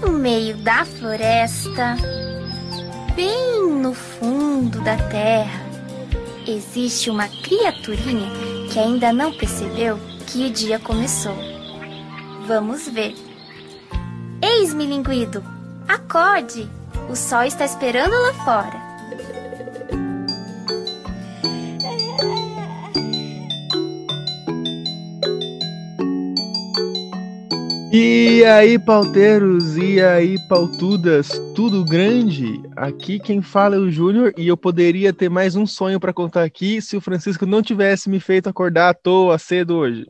no meio da floresta, bem no fundo da terra, existe uma criaturinha que ainda não percebeu que o dia começou. Vamos ver. Eis, milinguido, acorde! O sol está esperando lá fora. E aí, pauteiros, e aí, pautudas, tudo grande? Aqui quem fala é o Júnior e eu poderia ter mais um sonho para contar aqui se o Francisco não tivesse me feito acordar à toa cedo hoje.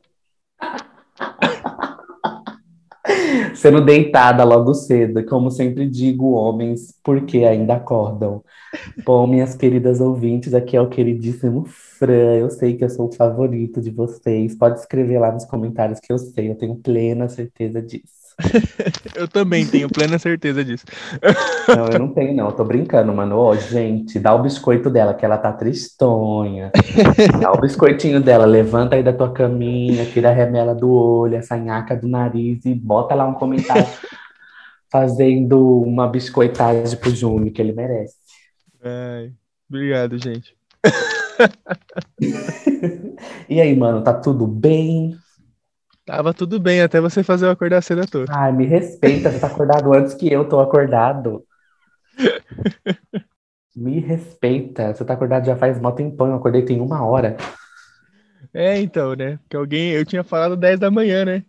Sendo deitada logo cedo, como sempre digo, homens, porque ainda acordam. Bom, minhas queridas ouvintes, aqui é o queridíssimo Fran. Eu sei que eu sou o favorito de vocês. Pode escrever lá nos comentários que eu sei, eu tenho plena certeza disso. eu também tenho plena certeza disso. não, eu não tenho, não. Eu tô brincando, mano. Ô, gente, dá o biscoito dela, que ela tá tristonha. Dá o biscoitinho dela, levanta aí da tua caminha, tira a remela do olho, a sanhaca do nariz e bota lá um comentário fazendo uma biscoitagem pro Júnior, que ele merece. Ai, obrigado, gente. e aí, mano, tá tudo bem? Tava tudo bem, até você fazer eu acordar cedo à toa. Ai, me respeita, você tá acordado antes que eu tô acordado. me respeita, você tá acordado já faz mó tempão, eu acordei tem uma hora. É, então, né? Porque alguém, eu tinha falado 10 da manhã, né?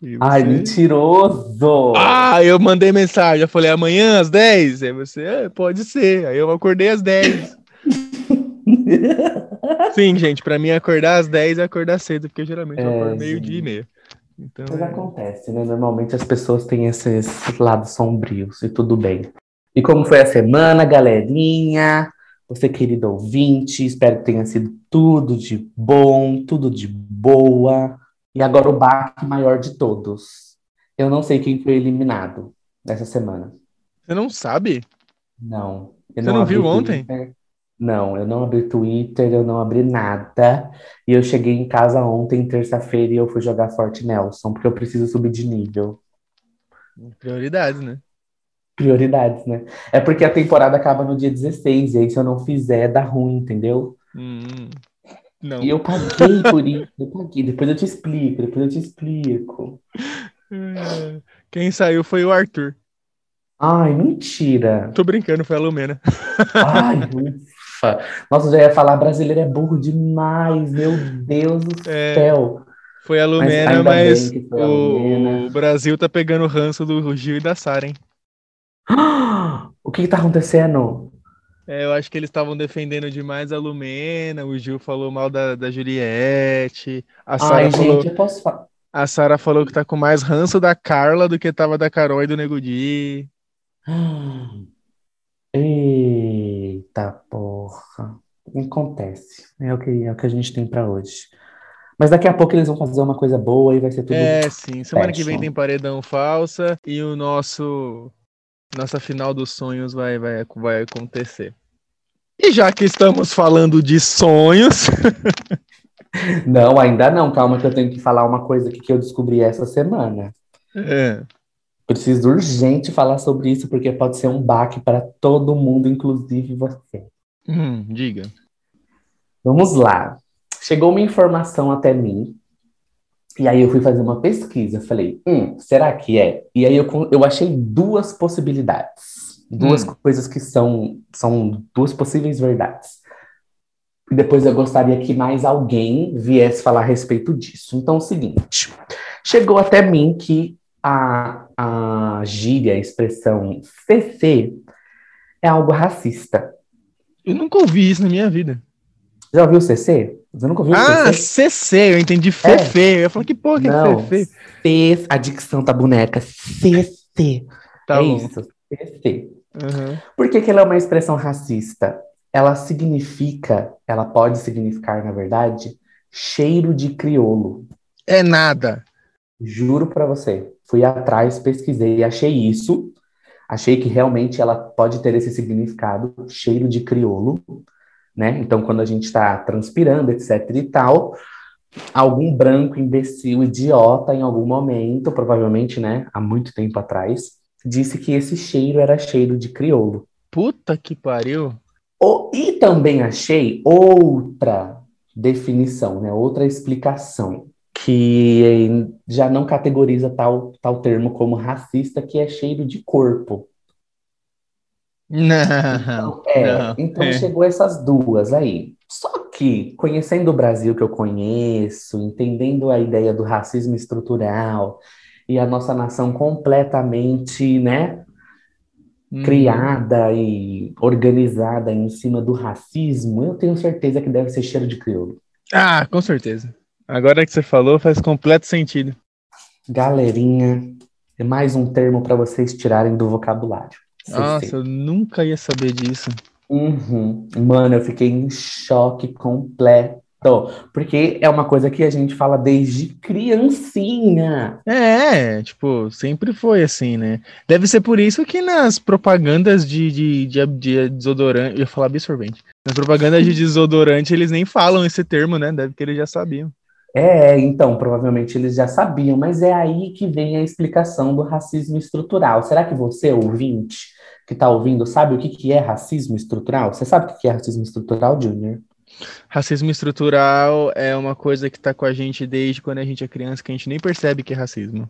Você... Ai, mentiroso! Ah, eu mandei mensagem, eu falei amanhã às 10. Aí você, é, pode ser. Aí eu acordei às 10. Sim, gente, para mim acordar às 10 é acordar cedo, porque geralmente é, eu acordo meio-dia e meio. Então, Mas é... acontece, né? Normalmente as pessoas têm esses lados sombrios e tudo bem. E como foi a semana, galerinha? Você, querido ouvinte, espero que tenha sido tudo de bom, tudo de boa. E agora o baque maior de todos. Eu não sei quem foi eliminado nessa semana. Você não sabe? Não. Você não, não viu ontem? Não, eu não abri Twitter, eu não abri nada. E eu cheguei em casa ontem, terça-feira, e eu fui jogar Forte Nelson, porque eu preciso subir de nível. Prioridades, né? Prioridades, né? É porque a temporada acaba no dia 16, e aí se eu não fizer, dá ruim, entendeu? Hum, não. E eu paguei por isso, eu paguei. Depois eu te explico, depois eu te explico. Quem saiu foi o Arthur. Ai, mentira. Tô brincando, foi a Lumena. Ai, ufa. Nossa, já ia falar brasileiro é burro demais, meu Deus do é, céu. Foi a Lumena, mas, mas o, a Lumena. o, Brasil tá pegando o ranço do Gil e da Sara, hein? O que, que tá acontecendo? É, eu acho que eles estavam defendendo demais a Lumena, o Gil falou mal da, da Juliette, a Sara falou... Gente, eu posso falar. A Sara falou que tá com mais ranço da Carla do que tava da Carol e do Nego Di. Eita porra. Acontece. É o que, é o que a gente tem para hoje. Mas daqui a pouco eles vão fazer uma coisa boa e vai ser tudo. É, sim. Semana fashion. que vem tem paredão falsa e o nosso. Nossa final dos sonhos vai, vai, vai acontecer. E já que estamos falando de sonhos. não, ainda não. Calma, que eu tenho que falar uma coisa que eu descobri essa semana. É. Preciso urgente falar sobre isso, porque pode ser um baque para todo mundo, inclusive você. Hum, diga. Vamos lá. Chegou uma informação até mim, e aí eu fui fazer uma pesquisa. Falei, hum, será que é? E aí eu, eu achei duas possibilidades. Duas hum. coisas que são, são duas possíveis verdades. E depois eu gostaria que mais alguém viesse falar a respeito disso. Então, é o seguinte: chegou até mim que a, a gíria, a expressão CC é algo racista. Eu nunca ouvi isso na minha vida. Já ouviu CC? Você nunca ouviu ah, CC? CC, eu entendi Fefe. É. Eu falar, que porra que Não, é Fefe? C, a dicção tá boneca. CC. Tá é bom. isso, CC. Uhum. Por que, que ela é uma expressão racista? Ela significa, ela pode significar, na verdade, cheiro de criolo. É nada. Juro para você. Fui atrás, pesquisei e achei isso. Achei que realmente ela pode ter esse significado, cheiro de criolo, né? Então, quando a gente está transpirando, etc e tal, algum branco, imbecil, idiota, em algum momento, provavelmente, né, há muito tempo atrás, disse que esse cheiro era cheiro de crioulo. Puta que pariu. E também achei outra definição, né? outra explicação, que já não categoriza tal, tal termo como racista, que é cheiro de corpo. Não. Então, é, não, então é. chegou essas duas aí. Só que, conhecendo o Brasil que eu conheço, entendendo a ideia do racismo estrutural e a nossa nação completamente, né, Hum. criada e organizada em cima do racismo, eu tenho certeza que deve ser cheiro de crioulo. Ah, com certeza. Agora que você falou, faz completo sentido. Galerinha, é mais um termo para vocês tirarem do vocabulário. Nossa, eu nunca ia saber disso. Uhum. Mano, eu fiquei em choque completo. Porque é uma coisa que a gente fala desde criancinha. É, tipo, sempre foi assim, né? Deve ser por isso que nas propagandas de, de, de, de desodorante, eu ia falar absorvente. Nas propagandas de desodorante, eles nem falam esse termo, né? Deve que eles já sabiam. É, então, provavelmente eles já sabiam, mas é aí que vem a explicação do racismo estrutural. Será que você, ouvinte, que está ouvindo, sabe o que, que é racismo estrutural? Você sabe o que é racismo estrutural, Junior? Racismo estrutural é uma coisa que tá com a gente desde quando a gente é criança, que a gente nem percebe que é racismo.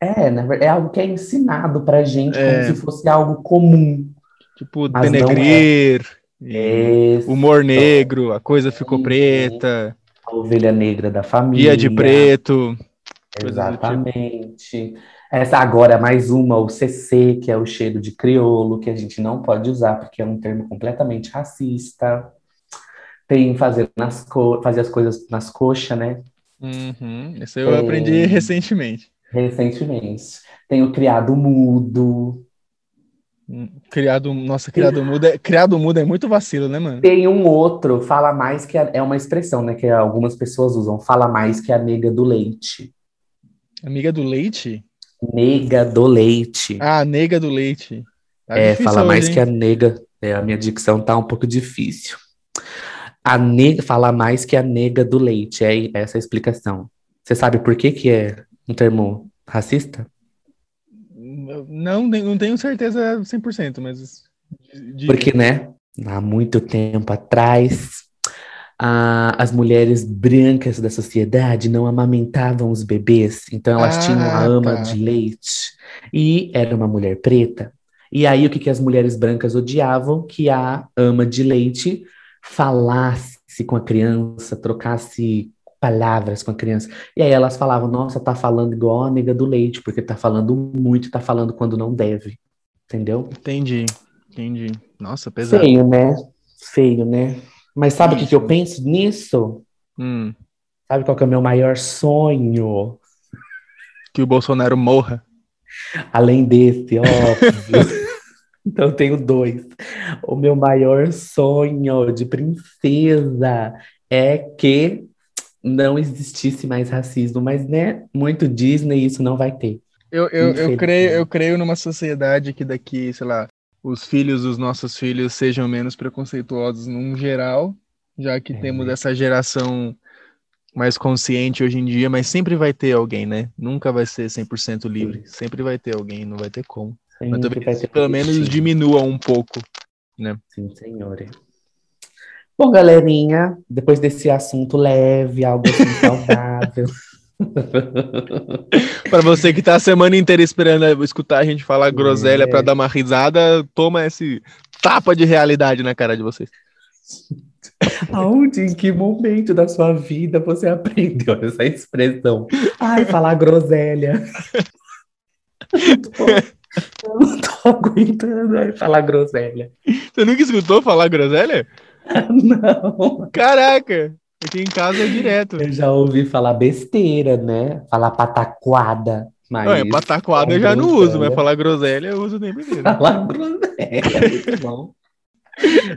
É, é algo que é ensinado pra gente É. como se fosse algo comum. Tipo, é. denegrir, Esse, humor negro, a coisa ficou preta, ovelha negra da família. dia de preto. tipo. Exatamente. Essa agora é mais uma, o CC, que é o cheiro de crioulo, que a gente não pode usar porque é um termo completamente racista. Tem fazer, nas co fazer as coisas nas coxas, né? Uhum, Isso eu É. aprendi recentemente. Recentemente. Tem o criado mudo. Criado, nossa, criado mudo é, criado mudo é muito vacilo, né, mano? Tem um outro, fala mais que a- é uma expressão, né? Que algumas pessoas usam, fala mais que a nega do leite. Amiga do leite? Nega do leite. Ah, nega do leite. Tá É, difícil fala mais hein? que a nega. É, a minha dicção tá um pouco difícil. A nega fala mais que a nega do leite. É essa a explicação. Você sabe por que que é um termo racista? Não, não tenho certeza 100%, mas. diga. Porque, né? Há muito tempo atrás, as mulheres brancas da sociedade não amamentavam os bebês, então elas Ah, tinham a ama tá. de leite e era uma mulher preta. E aí o que, que as mulheres brancas odiavam? Que a ama de leite falasse com a criança, trocasse palavras com a criança. E aí elas falavam, nossa, tá falando igual a nega do leite, porque tá falando muito, tá falando quando não deve. Entendeu? Entendi, entendi. Nossa, pesado. Feio, né? Feio, né? Mas sabe o que, que eu penso nisso? Hum, Sabe qual que é o meu maior sonho? que o Bolsonaro morra. Além desse, óbvio. Então eu tenho dois. O meu maior sonho de princesa é que não existisse mais racismo, mas né, muito Disney isso não vai ter. Eu, eu, eu, creio, eu creio numa sociedade que daqui, sei lá, os filhos dos nossos filhos sejam menos preconceituosos num geral, já que É. temos essa geração mais consciente hoje em dia, mas sempre vai ter alguém, né? Nunca vai ser 100% livre. Sempre vai ter alguém, não vai ter como. Mas Sempre talvez ter pelo menos diminua um pouco. Sim, senhora. Bom, galerinha, depois desse assunto leve, algo assim saudável. Para você que tá a semana inteira esperando escutar a gente falar groselha É. pra dar uma risada, toma esse tapa de realidade na cara de vocês. Aonde, em que momento da sua vida você aprendeu essa expressão? Ai, falar groselha. Eu não tô, eu não tô aguentando ai, falar groselha. Você nunca escutou falar groselha? Não. Caraca! Aqui em casa é direto. Eu já ouvi falar besteira, né? Falar pataquada. Mas Não, é, pataquada eu já não groselha. uso, mas falar groselha eu uso o tempo inteiro. Falar groselha, muito bom.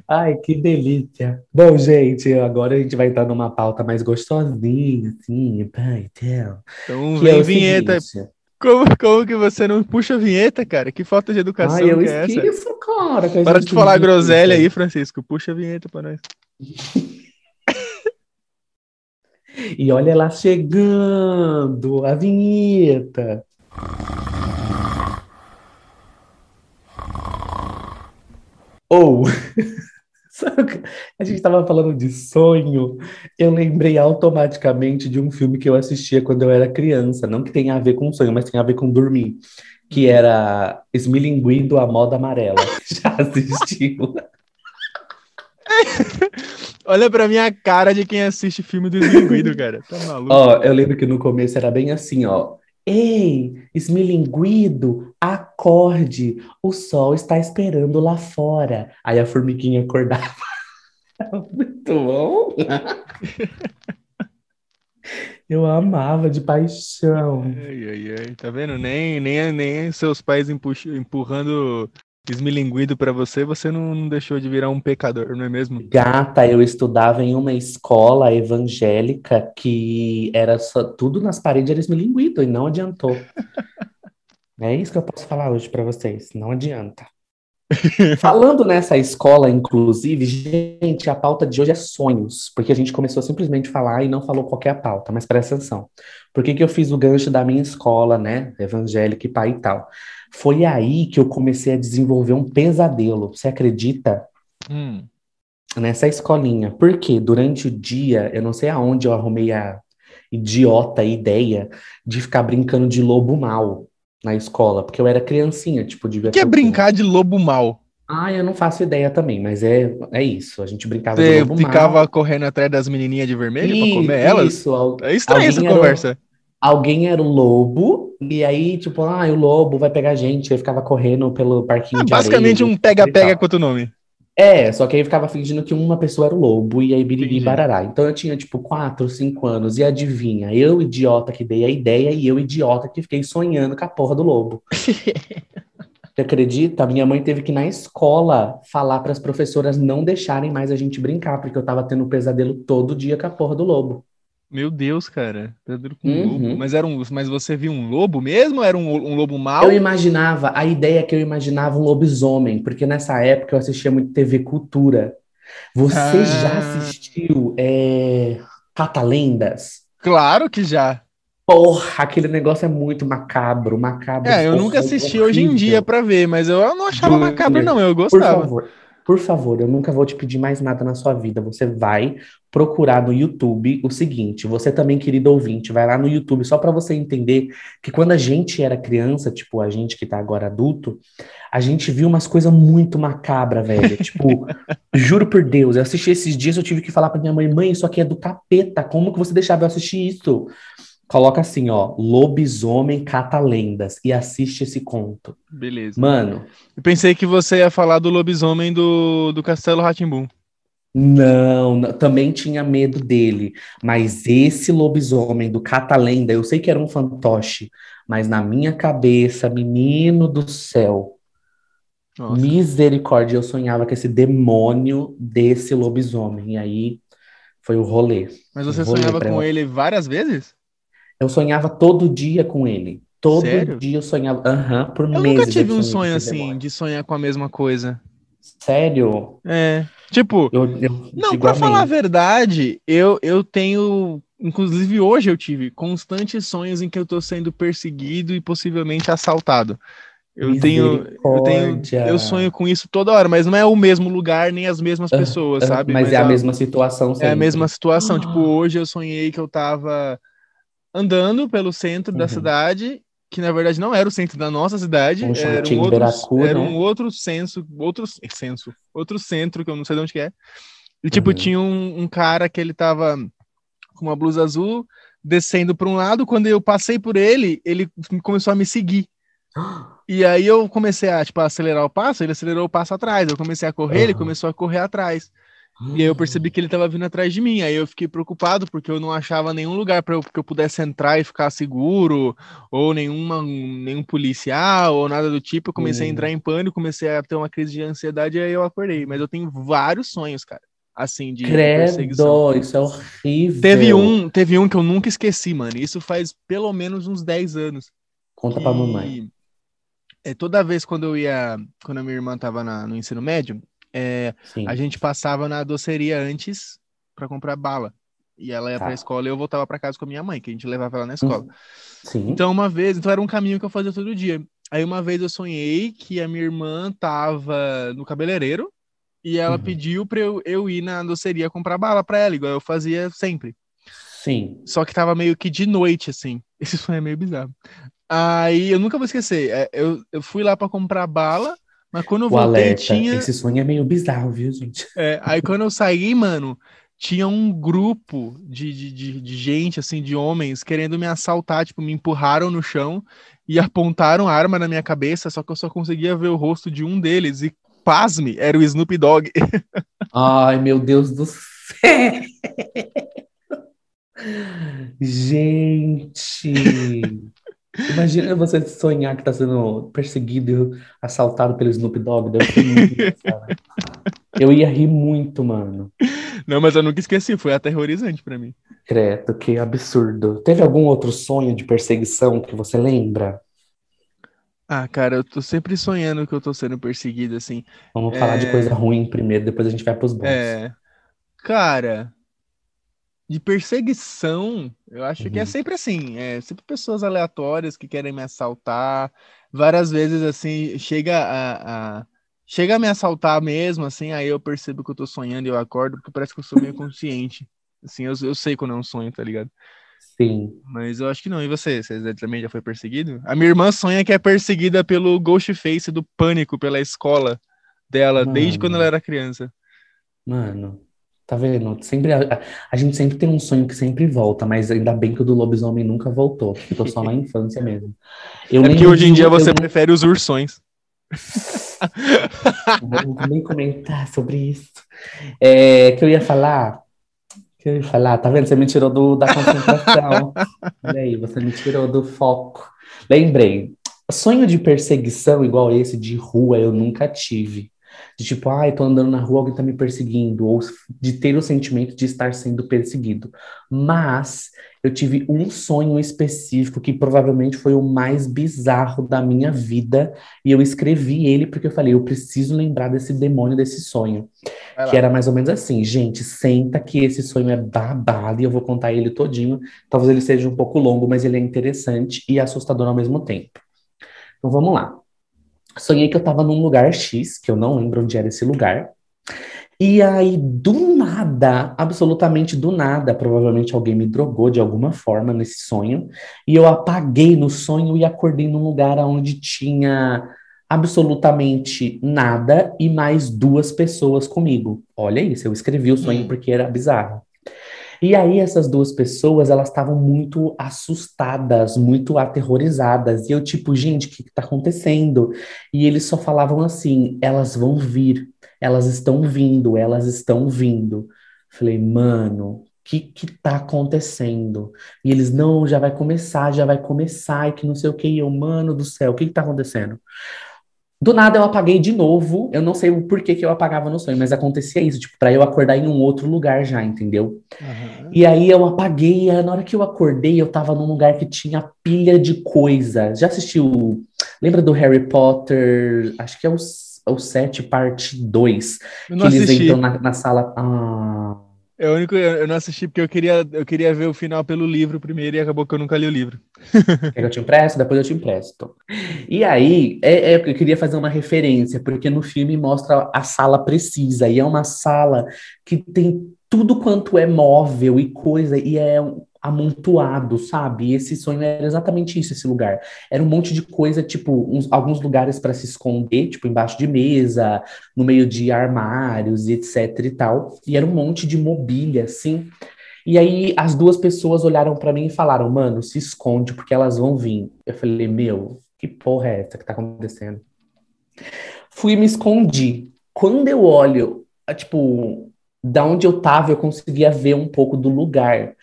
Ai, que delícia. Bom, gente, agora a gente vai entrar numa pauta mais gostosinha, assim, pai, então. Então é vem o vinheta. seguinte. Como, como que você não puxa a vinheta, cara? Que falta de educação Ai, eu que é esqueço, essa? Cara, que Para de falar vinheta, groselha aí, Francisco. Puxa a vinheta para nós. e olha lá chegando a vinheta. Ou. Oh. a gente estava falando de sonho, eu lembrei automaticamente de um filme que eu assistia quando eu era criança, não que tenha a ver com sonho, mas tem a ver com dormir, que era Esmilinguido, a Moda Amarela. Já assistiu? Olha pra minha cara de quem assiste filme do Esmilinguido, cara. Tá maluco? Ó, eu lembro que no começo era bem assim, ó. Ei, esmilinguido, acorde, o sol está esperando lá fora. Aí a formiguinha acordava. Muito bom. Eu amava de paixão. Ai, ai, ai. Tá vendo? Nem, nem, nem seus pais empurrando esmilinguido pra você, você não, não deixou de virar um pecador, não é mesmo? Gata, eu estudava em uma escola evangélica que era só, tudo nas paredes era esmilinguido e não adiantou. É isso que eu posso falar hoje pra vocês, não adianta. Falando nessa escola, inclusive, gente, a pauta de hoje é sonhos, porque a gente começou simplesmente a falar e não falou qual é a pauta, mas presta atenção. Por que que eu fiz o gancho da minha escola, né, evangélica e pai e tal? Foi aí que eu comecei a desenvolver um pesadelo, você acredita? Hum. nessa escolinha. Porque durante o dia, eu não sei aonde eu arrumei a idiota ideia de ficar brincando de lobo mal na escola, porque eu era criancinha, tipo, devia O que é brincar de lobo mal? Ah, eu não faço ideia também, mas é, é isso. A gente brincava de Você lobo ficava mal. correndo atrás das menininhas de vermelho pra Ih, comer elas? Isso, al- É estranha essa conversa. Alguém era o lobo, e aí, tipo, ah, o lobo vai pegar a gente, eu ficava correndo pelo parquinho É de basicamente areia, um pega-pega com outro nome. É, só que aí ficava fingindo que uma pessoa era o lobo e aí biriri barará. Então eu tinha tipo 4, 5 anos e adivinha, eu idiota que dei a ideia e eu idiota que fiquei sonhando com a porra do lobo. Você acredita? Minha mãe teve que na escola falar para as professoras não deixarem mais a gente brincar, porque eu tava tendo um pesadelo todo dia com a porra do lobo. Meu Deus, cara. Pesadelo com um Uhum. lobo. Mas, era um, mas você viu um lobo mesmo era um, um lobo mau? Eu imaginava, a ideia é que eu imaginava um lobisomem, porque nessa época eu assistia muito TV Cultura. Você Ah. já assistiu é, Catalendas? Claro que já. Porra, aquele negócio é muito macabro, macabro. É, eu nunca horrível. assisti hoje em dia pra ver, mas eu não achava Júnior, macabro, não. Eu Por gostava. favor, por favor, eu nunca vou te pedir mais nada na sua vida. Você vai procurar no YouTube o seguinte, você também, querido ouvinte, vai lá no YouTube só pra você entender que quando a gente era criança, tipo, a gente que tá agora adulto, a gente viu umas coisas muito macabras, velho. Tipo, juro por Deus, eu assisti esses dias, eu tive que falar pra minha mãe, mãe, isso aqui é do capeta, como que você deixava eu assistir isso? Coloca assim, ó, Lobisomem Catalendas e assiste esse conto. Beleza. Mano, Eu pensei que você ia falar do lobisomem do, do Castelo Ratimbum. Não, não, também tinha medo dele, mas esse lobisomem do Catalenda, eu sei que era um fantoche, mas na minha cabeça, menino do céu, Nossa. misericórdia, eu sonhava com esse demônio desse lobisomem, e aí foi o rolê. Mas você sonhava com ela. ele várias vezes? Eu sonhava todo dia com ele, todo Sério? dia eu sonhava, aham, por Eu meses. nunca tive eu um sonho assim, demônio. de sonhar com a mesma coisa. Sério? É. Tipo, Eu, eu não, pra falar a verdade, eu, eu tenho. Inclusive hoje eu tive constantes sonhos em que eu tô sendo perseguido e possivelmente assaltado. Eu tenho, eu tenho, eu sonho com isso toda hora, mas não é o mesmo lugar nem as mesmas pessoas, ah, sabe? Mas, é a a- mesma situação É a sempre. mesma situação. Ah. Tipo, hoje eu sonhei que eu tava andando pelo centro da Uhum. cidade, que na verdade não era o centro da nossa cidade, Um era um outro, Beracu, era né? um outro censo, outro censo, outro centro que eu não sei de onde que é. E tipo, Uhum. tinha um, um cara que ele tava com uma blusa azul descendo para um lado, quando eu passei por ele, ele começou a me seguir. E aí eu comecei a, tipo, acelerar o passo, ele acelerou o passo atrás. Eu comecei a correr, ele Aham. começou a correr atrás. E aí eu percebi que ele tava vindo atrás de mim. Aí eu fiquei preocupado porque eu não achava nenhum lugar para eu, que eu pudesse entrar e ficar seguro, ou nenhuma, nenhum policial, ou nada do tipo. Eu comecei a entrar em pânico, comecei a ter uma crise de ansiedade e aí eu acordei. Mas eu tenho vários sonhos, cara, assim, de, de perseguição. Credo, isso é horrível. Teve um, teve um que eu nunca esqueci, mano. Isso faz pelo menos uns 10 anos. Conta pra mamãe. que, É, toda vez quando eu ia, quando a minha irmã tava na- no ensino médio, é, a gente passava na doceria antes pra comprar bala. E ela ia Tá. pra escola e eu voltava pra casa com a minha mãe, que a gente levava ela na escola. Sim. Então, uma vez, então era um caminho que eu fazia todo dia. Aí uma vez eu sonhei que a minha irmã tava no cabeleireiro E ela Uhum. pediu pra eu, eu ir na doceria comprar bala pra ela, igual eu fazia sempre. Sim. Só que tava meio que de noite, assim. Esse sonho é meio bizarro. Aí eu nunca vou esquecer. é, Eu, eu fui lá pra comprar bala, mas quando eu O voltei alerta. tinha. Esse sonho é meio bizarro, viu, gente? é, aí quando eu saí, mano, tinha um grupo de, de, de, de gente, assim, de homens, querendo me assaltar. Tipo, me empurraram no chão e apontaram arma na minha cabeça, só que eu só conseguia ver o rosto de um deles. E pasme, era o Snoop Dogg. Ai, meu Deus do céu! Gente! Imagina você sonhar que tá sendo perseguido e assaltado pelo Snoop Dogg. Deve. Eu ia rir muito, mano. Não, mas eu nunca esqueci, foi aterrorizante pra mim. Credo, que absurdo. Teve algum outro sonho de perseguição que você lembra? Ah, cara, eu tô sempre sonhando que eu tô sendo perseguido, assim. Vamos falar de É. coisa ruim primeiro, depois a gente vai pros bons. É. Cara, de perseguição, eu acho que é Uhum. sempre assim, é sempre pessoas aleatórias que querem me assaltar. Várias vezes, assim, chega a, a- chega a me assaltar mesmo, assim, aí eu percebo que eu tô sonhando e eu acordo, porque parece que eu sou meio consciente. Assim, eu, eu sei quando é um sonho, tá ligado? Sim. Mas eu acho que não. E você? Você também já foi perseguido? A minha irmã sonha que é perseguida pelo Ghostface do Pânico, pela escola dela, desde quando Mano. ela era criança. Mano, tá vendo? Sempre, a, a gente sempre tem um sonho que sempre volta, mas ainda bem que o do lobisomem nunca voltou. Ficou só na infância mesmo. Eu É lembro hoje em dia você não- prefere os ursões. Não vou nem comentar sobre isso. É, que eu ia falar. Que eu ia falar, tá vendo? Você me tirou do, da concentração. Olha aí, você me tirou do foco. Lembrei, sonho de perseguição igual esse de rua eu nunca tive. De tipo, ai, tô andando na rua, alguém tá me perseguindo, ou de ter o sentimento de estar sendo perseguido. Mas eu tive um sonho específico que provavelmente foi o mais bizarro da minha vida, e eu escrevi ele porque eu falei, eu preciso lembrar desse demônio desse sonho. Que era mais ou menos assim, gente, senta que esse sonho é babado e eu vou contar ele todinho. Talvez ele seja um pouco longo, mas ele é interessante e assustador ao mesmo tempo. Então vamos lá. Sonhei que eu tava num lugar X, que eu não lembro onde era esse lugar. E aí, do nada, absolutamente do nada, provavelmente alguém me drogou de alguma forma nesse sonho, e eu apaguei no sonho e acordei num lugar onde tinha absolutamente nada e mais duas pessoas comigo. Olha isso, eu escrevi o sonho Hum. porque era bizarro. E aí essas duas pessoas, elas estavam muito assustadas, muito aterrorizadas. E eu tipo, gente, o que que tá acontecendo? E eles só falavam assim, elas vão vir, elas estão vindo, elas estão vindo. Falei, mano, o que que tá acontecendo? E eles, não, já vai começar, já vai começar, e que não sei o que. E eu, mano do céu, o que que tá acontecendo? Do nada eu apaguei de novo. Eu não sei o porquê que eu apagava no sonho, mas acontecia isso, tipo, pra eu acordar em um outro lugar já, entendeu? E aí eu apaguei, e na hora que eu acordei, eu tava num lugar que tinha pilha de coisa. Já assistiu? Lembra do Harry Potter? Acho que é o, o 7, parte 2. Eu Que eles assisti. entram na, na sala. Ah, É o único, eu não assisti porque eu queria, eu queria ver o final pelo livro primeiro e acabou que eu nunca li o livro. quer que eu te empresto? Depois eu te empresto. E aí, é, é, eu queria fazer uma referência, porque no filme mostra a sala precisa, e é uma sala que tem tudo quanto é móvel e coisa, e é um- amontoado, sabe? E esse sonho era exatamente isso, esse lugar. Era um monte de coisa, tipo, uns- alguns lugares para se esconder, tipo, embaixo de mesa, no meio de armários e etc e tal. E era um monte de mobília, assim. E aí as duas pessoas olharam para mim e falaram, mano, se esconde porque elas vão vir. Eu falei, meu, que porra é essa que tá acontecendo? Fui me escondi. Quando eu olho, tipo, da onde eu tava, eu conseguia ver um pouco do lugar.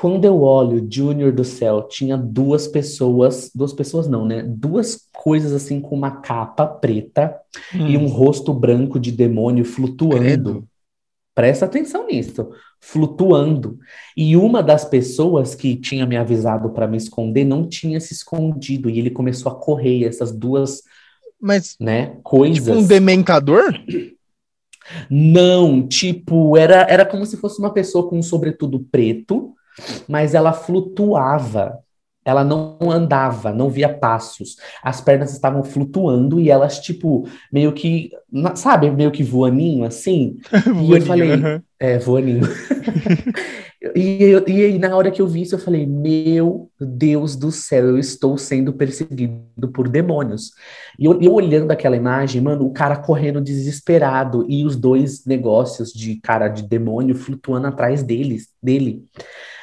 Quando eu olho, Júnior do céu, tinha duas pessoas, duas pessoas não, né? Duas coisas assim com uma capa preta e um rosto branco de demônio flutuando. Credo. Presta atenção nisso, flutuando. E uma das pessoas que tinha me avisado para me esconder não tinha se escondido e ele começou a correr. Essas duas, Mas, né, coisas. tipo um dementador? Não, tipo, era, era como se fosse uma pessoa com um sobretudo preto, mas ela flutuava. ela não andava, não via passos. As pernas estavam flutuando e elas, tipo, meio que, sabe, meio que voaninho, assim. voaninho, e eu falei, uhum. é, voaninho. e, eu, e aí, na hora que eu vi isso, eu falei, meu Deus do céu, eu estou sendo perseguido por demônios. E eu, eu olhando aquela imagem, mano, o cara correndo desesperado e os dois negócios de cara de demônio flutuando atrás deles, dele.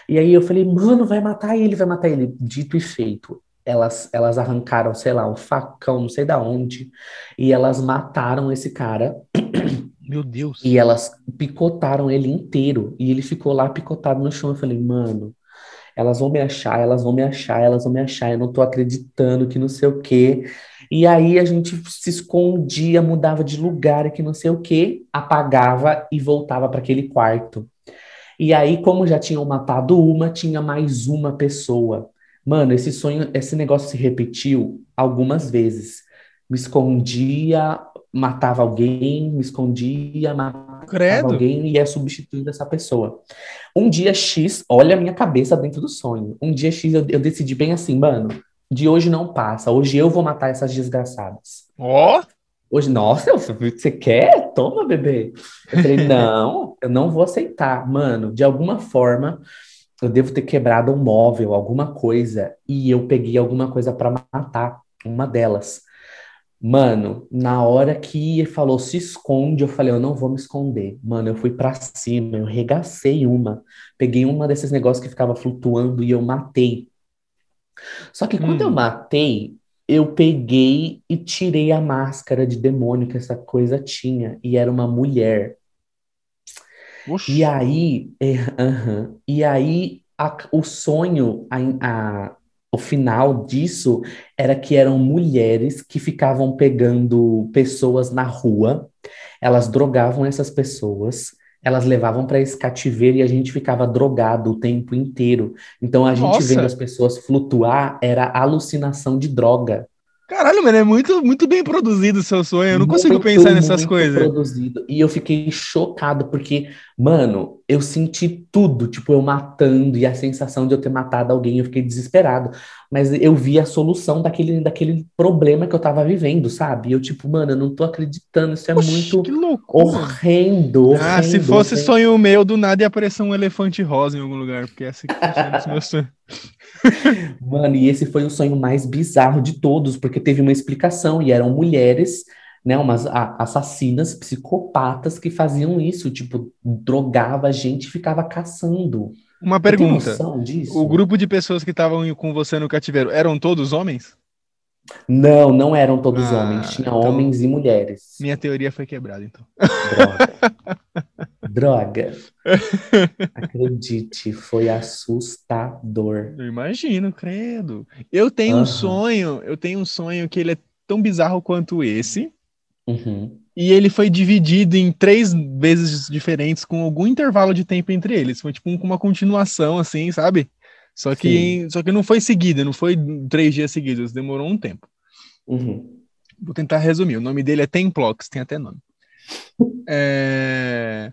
E aí eu falei, mano, vai matar ele, vai matar ele. Dito e feito. Elas, elas arrancaram, sei lá, um facão, não sei da onde, e elas mataram esse cara. Meu Deus. E elas picotaram ele inteiro. E ele ficou lá picotado no chão. Eu falei, mano, elas vão me achar, elas vão me achar, elas vão me achar. Eu não tô acreditando que não sei o quê. E aí a gente se escondia, mudava de lugar, que não sei o quê, apagava e voltava para aquele quarto. E aí, como já tinham matado uma, tinha mais uma pessoa. Mano, esse sonho, esse negócio se repetiu algumas vezes. Me escondia, matava alguém, me escondia, matava Credo. alguém e ia substituindo essa pessoa. Um dia X, olha a minha cabeça dentro do sonho. Um dia X eu, eu decidi bem assim, mano, de hoje não passa. Hoje eu vou matar essas desgraçadas. Ó! Hoje, nossa, você quer? Toma, bebê. Eu falei, não, eu não vou aceitar. Mano, de alguma forma, eu devo ter quebrado um móvel, alguma coisa, e eu peguei alguma coisa para matar uma delas. Mano, na hora que ele falou se esconde, eu falei, eu não vou me esconder. Mano, eu fui para cima, eu regacei uma. Peguei uma desses negócios que ficava flutuando e eu matei. Só que quando eu Hum. matei, eu peguei e tirei a máscara de demônio que essa coisa tinha, e era uma mulher. Oxi. E aí, é, aham. E aí a- o sonho, a, a- o final disso era que eram mulheres que ficavam pegando pessoas na rua, elas drogavam essas pessoas, elas levavam para esse cativeiro e a gente ficava drogado o tempo inteiro. Então a gente Nossa. vendo as pessoas flutuar era alucinação de droga. Caralho, mano, é muito, muito bem produzido o seu sonho. Eu não consigo Muito, pensar nessas coisas. produzido. E eu fiquei chocado, porque, mano, eu senti tudo, tipo, eu matando e a sensação de eu ter matado alguém, eu fiquei desesperado. Mas eu vi a solução daquele, daquele problema que eu tava vivendo, sabe? Eu, tipo, mano, eu não tô acreditando, isso é Oxi, muito que loucura. horrendo, Ah, se horrendo, fosse horrendo. sonho meu, do nada ia aparecer um elefante rosa em algum lugar, porque é assim que funciona esse meu sonho. Mano, e esse foi o sonho mais bizarro de todos, porque teve uma explicação, e eram mulheres, né, umas a- assassinas, psicopatas que faziam isso, tipo, drogava a gente e ficava caçando. Uma pergunta. O grupo de pessoas que estavam com você no cativeiro eram todos homens? Não, não eram todos Ah, homens, tinha então- homens e mulheres. Minha teoria foi quebrada, então. Droga. Droga. Acredite, foi assustador. Eu imagino, credo. Eu tenho um Aham. sonho, eu tenho um sonho que ele é tão bizarro quanto esse, Uhum. e ele foi dividido em três vezes diferentes, com algum intervalo de tempo entre eles. Foi tipo um- uma continuação, assim, sabe? Só que, só que não foi seguida, não foi três dias seguidos, demorou um tempo. Uhum. Vou tentar resumir. O nome dele é Templox, tem até nome. É,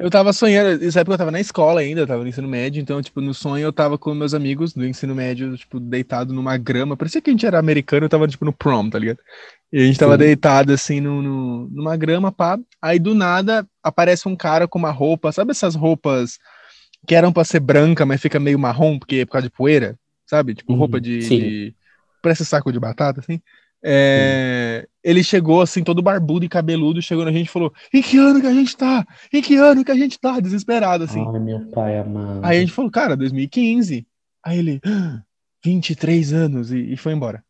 Eu tava sonhando, nessa época eu tava na escola ainda, eu tava no ensino médio, então, tipo, no sonho eu tava com meus amigos do ensino médio, tipo, deitado numa grama. Parecia que a gente era americano, eu tava, tipo, no prom, tá ligado? E a gente tava Sim. deitado, assim, no, no- numa grama, pá. Aí, do nada, aparece um cara com uma roupa, sabe essas roupas que eram pra ser branca, mas fica meio marrom, porque é por causa de poeira, sabe? Tipo, Uhum, roupa de, de... Parece saco de batata, assim. É, Ele chegou assim, todo barbudo e cabeludo, chegou na gente e falou: Em que ano que a gente tá? Em que ano que a gente tá? Desesperado, assim. Ai, meu pai amado. Aí a gente falou, cara, 2015. Aí ele, "Ah, 23 anos, e, e foi embora.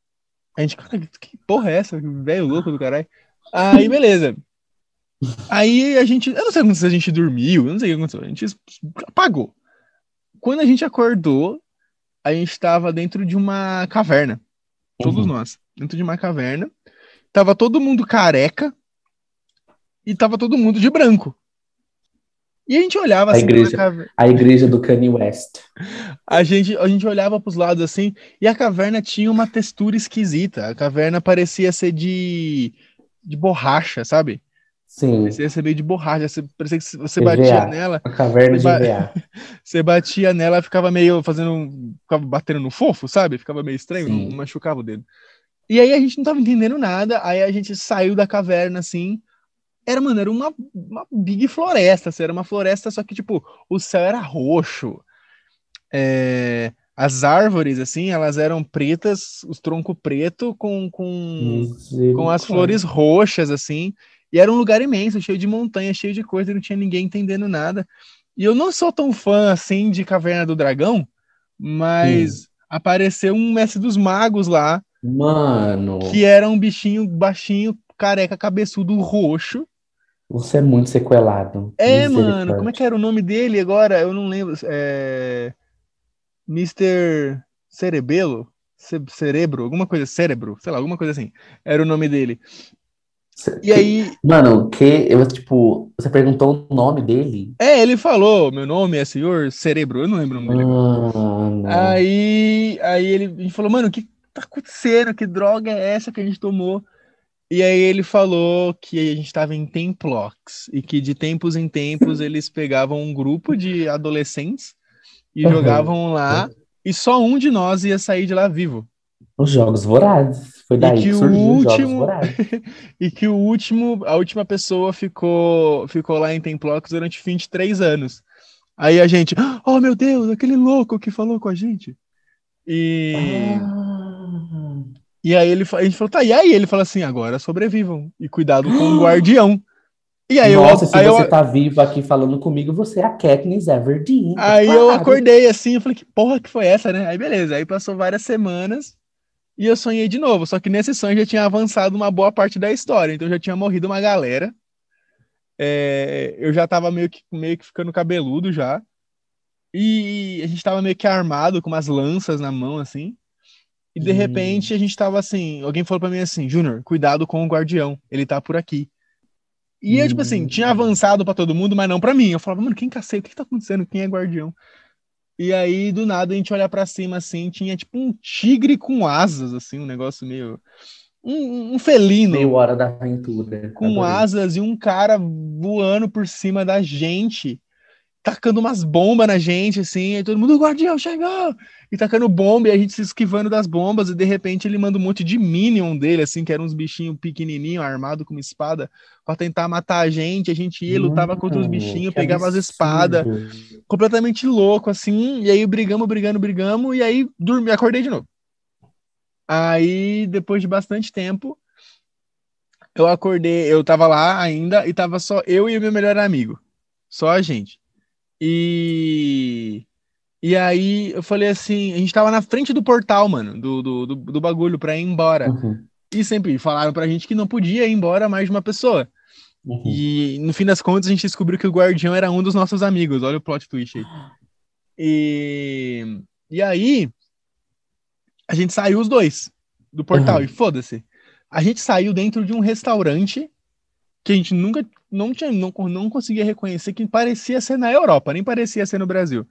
A gente, cara, que porra é essa? Velho louco do caralho. Aí, beleza. Aí a gente, eu não sei se a gente dormiu, eu não sei o que aconteceu, a gente apagou. Quando a gente acordou, a gente tava dentro de uma caverna. Todos Uhum. nós. Dentro de uma caverna. Tava todo mundo careca e tava todo mundo de branco. E a gente olhava A assim igreja. caverna. A igreja do Kanye West. A gente, a gente olhava pros lados assim e a caverna tinha uma textura esquisita. A caverna parecia ser de, de borracha, sabe? Sim. Parecia ser meio de borracha. Você, parecia que você EVA. batia nela. A caverna de Ba-. Você batia nela, ficava meio fazendo. um- Ficava batendo no fofo, sabe? Ficava meio estranho, Sim. machucava o dedo. E aí a gente não tava entendendo nada. Aí a gente saiu da caverna assim. Era, mano, era uma, uma big floresta. assim, Era uma floresta, só que, tipo, o céu era roxo. É, as árvores, assim, elas eram pretas, os troncos preto com, com, com as flores roxas, assim. E era um lugar imenso, cheio de montanha, cheio de coisa, e não tinha ninguém entendendo nada. E eu não sou tão fã, assim, de Caverna do Dragão, mas apareceu um mestre dos magos lá, Mano, que era um bichinho baixinho, careca, cabeçudo, roxo. você é muito sequelado. É, mano, como é que era o nome dele agora? Eu não lembro. É... Mr. Cerebelo? Ce- Cerebro? Alguma coisa, cérebro, sei lá, alguma coisa assim. Era o nome dele. Cê- E aí, Mano, que eu, tipo, você perguntou o nome dele? é, ele falou: meu nome é senhor Cerebro, eu não lembro o nome dele. Aí, aí ele, gente falou, mano, que tá acontecendo? Que droga é essa que a gente tomou? E aí ele falou que a gente tava em Templox e que de tempos em tempos eles pegavam um grupo de adolescentes e Uhum. jogavam lá e só um de nós ia sair de lá vivo. Os Jogos Vorazes. Foi E daí que que o surgiu os Jogos último- Vorazes. E que o último, a última pessoa ficou, ficou lá em Templox durante 23 anos. Aí a gente, oh meu Deus, aquele louco que falou com a gente. E, Ah. E aí ele, a gente falou, tá, e aí ele fala assim, agora sobrevivam e cuidado com o guardião. E aí Nossa, eu, se aí eu, você tá vivo aqui falando comigo, você é a Katniss Everdeen. aí eu claro. acordei assim, eu falei, que porra que foi essa, né? Aí beleza, aí passou várias semanas e eu sonhei de novo, só que nesse sonho já tinha avançado uma boa parte da história, então já tinha morrido uma galera. É, eu já tava meio que, meio que ficando cabeludo já. E a gente tava meio que armado com umas lanças na mão, assim. E de Hum. repente a gente tava assim, alguém falou pra mim assim, Júnior, cuidado com o guardião, ele tá por aqui. E eu, tipo assim, Hum. tinha avançado pra todo mundo, mas não pra mim. Eu falava, mano, quem cacete, o que que tá acontecendo? Quem é guardião? E aí, do nada, a gente olha pra cima, assim, tinha tipo um tigre com asas, assim, um negócio meio... Um, um felino Meio hora da aventura. com Adorei. asas e um cara voando por cima da gente, tacando umas bombas na gente, assim, e todo mundo, o guardião chegou! E tacando bomba, e a gente se esquivando das bombas, e de repente ele manda um monte de minion dele, assim, que eram uns bichinhos pequenininhos, armados com uma espada, pra tentar matar a gente, a gente ia, lutava contra os Mano, bichinhos, pegava as espadas, completamente louco, assim, e aí brigamos, brigando, brigamos, e aí dormi, acordei de novo. Aí, depois de bastante tempo, eu acordei, eu tava lá ainda, e tava só eu e o meu melhor amigo. Só a gente. E. E aí eu falei assim, a gente tava na frente do portal, mano, do, do, do, do bagulho pra ir embora. Uhum, E sempre falaram pra gente que não podia ir embora mais de uma pessoa. uhum. E no fim das contas a gente descobriu que o guardião era um dos nossos amigos. Olha o plot twist aí. E, e aí a gente saiu os dois do portal Uhum. e foda-se. A gente saiu dentro de um restaurante que a gente nunca não tinha não, não conseguia reconhecer que parecia ser na Europa, nem parecia ser no Brasil.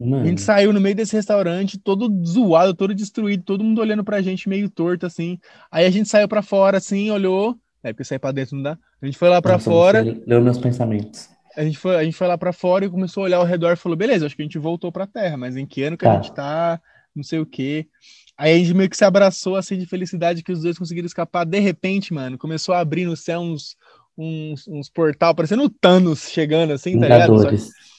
A Mano, gente saiu no meio desse restaurante, todo zoado, todo destruído, todo mundo olhando pra gente meio torto, assim. Aí a gente saiu pra fora, assim, olhou. É, porque sair pra dentro não dá. A gente foi lá pra nossa, fora, leu meus pensamentos. a gente, foi, a gente foi lá pra fora e começou a olhar ao redor e falou: beleza, acho que a gente voltou pra terra, mas em que ano que a Tá. gente tá? Não sei o quê. Aí a gente meio que se abraçou, assim, de felicidade que os dois conseguiram escapar. De repente, mano, começou a abrir no céu uns, uns, uns portal, parecendo o Thanos chegando, assim, tá ligado? Só que-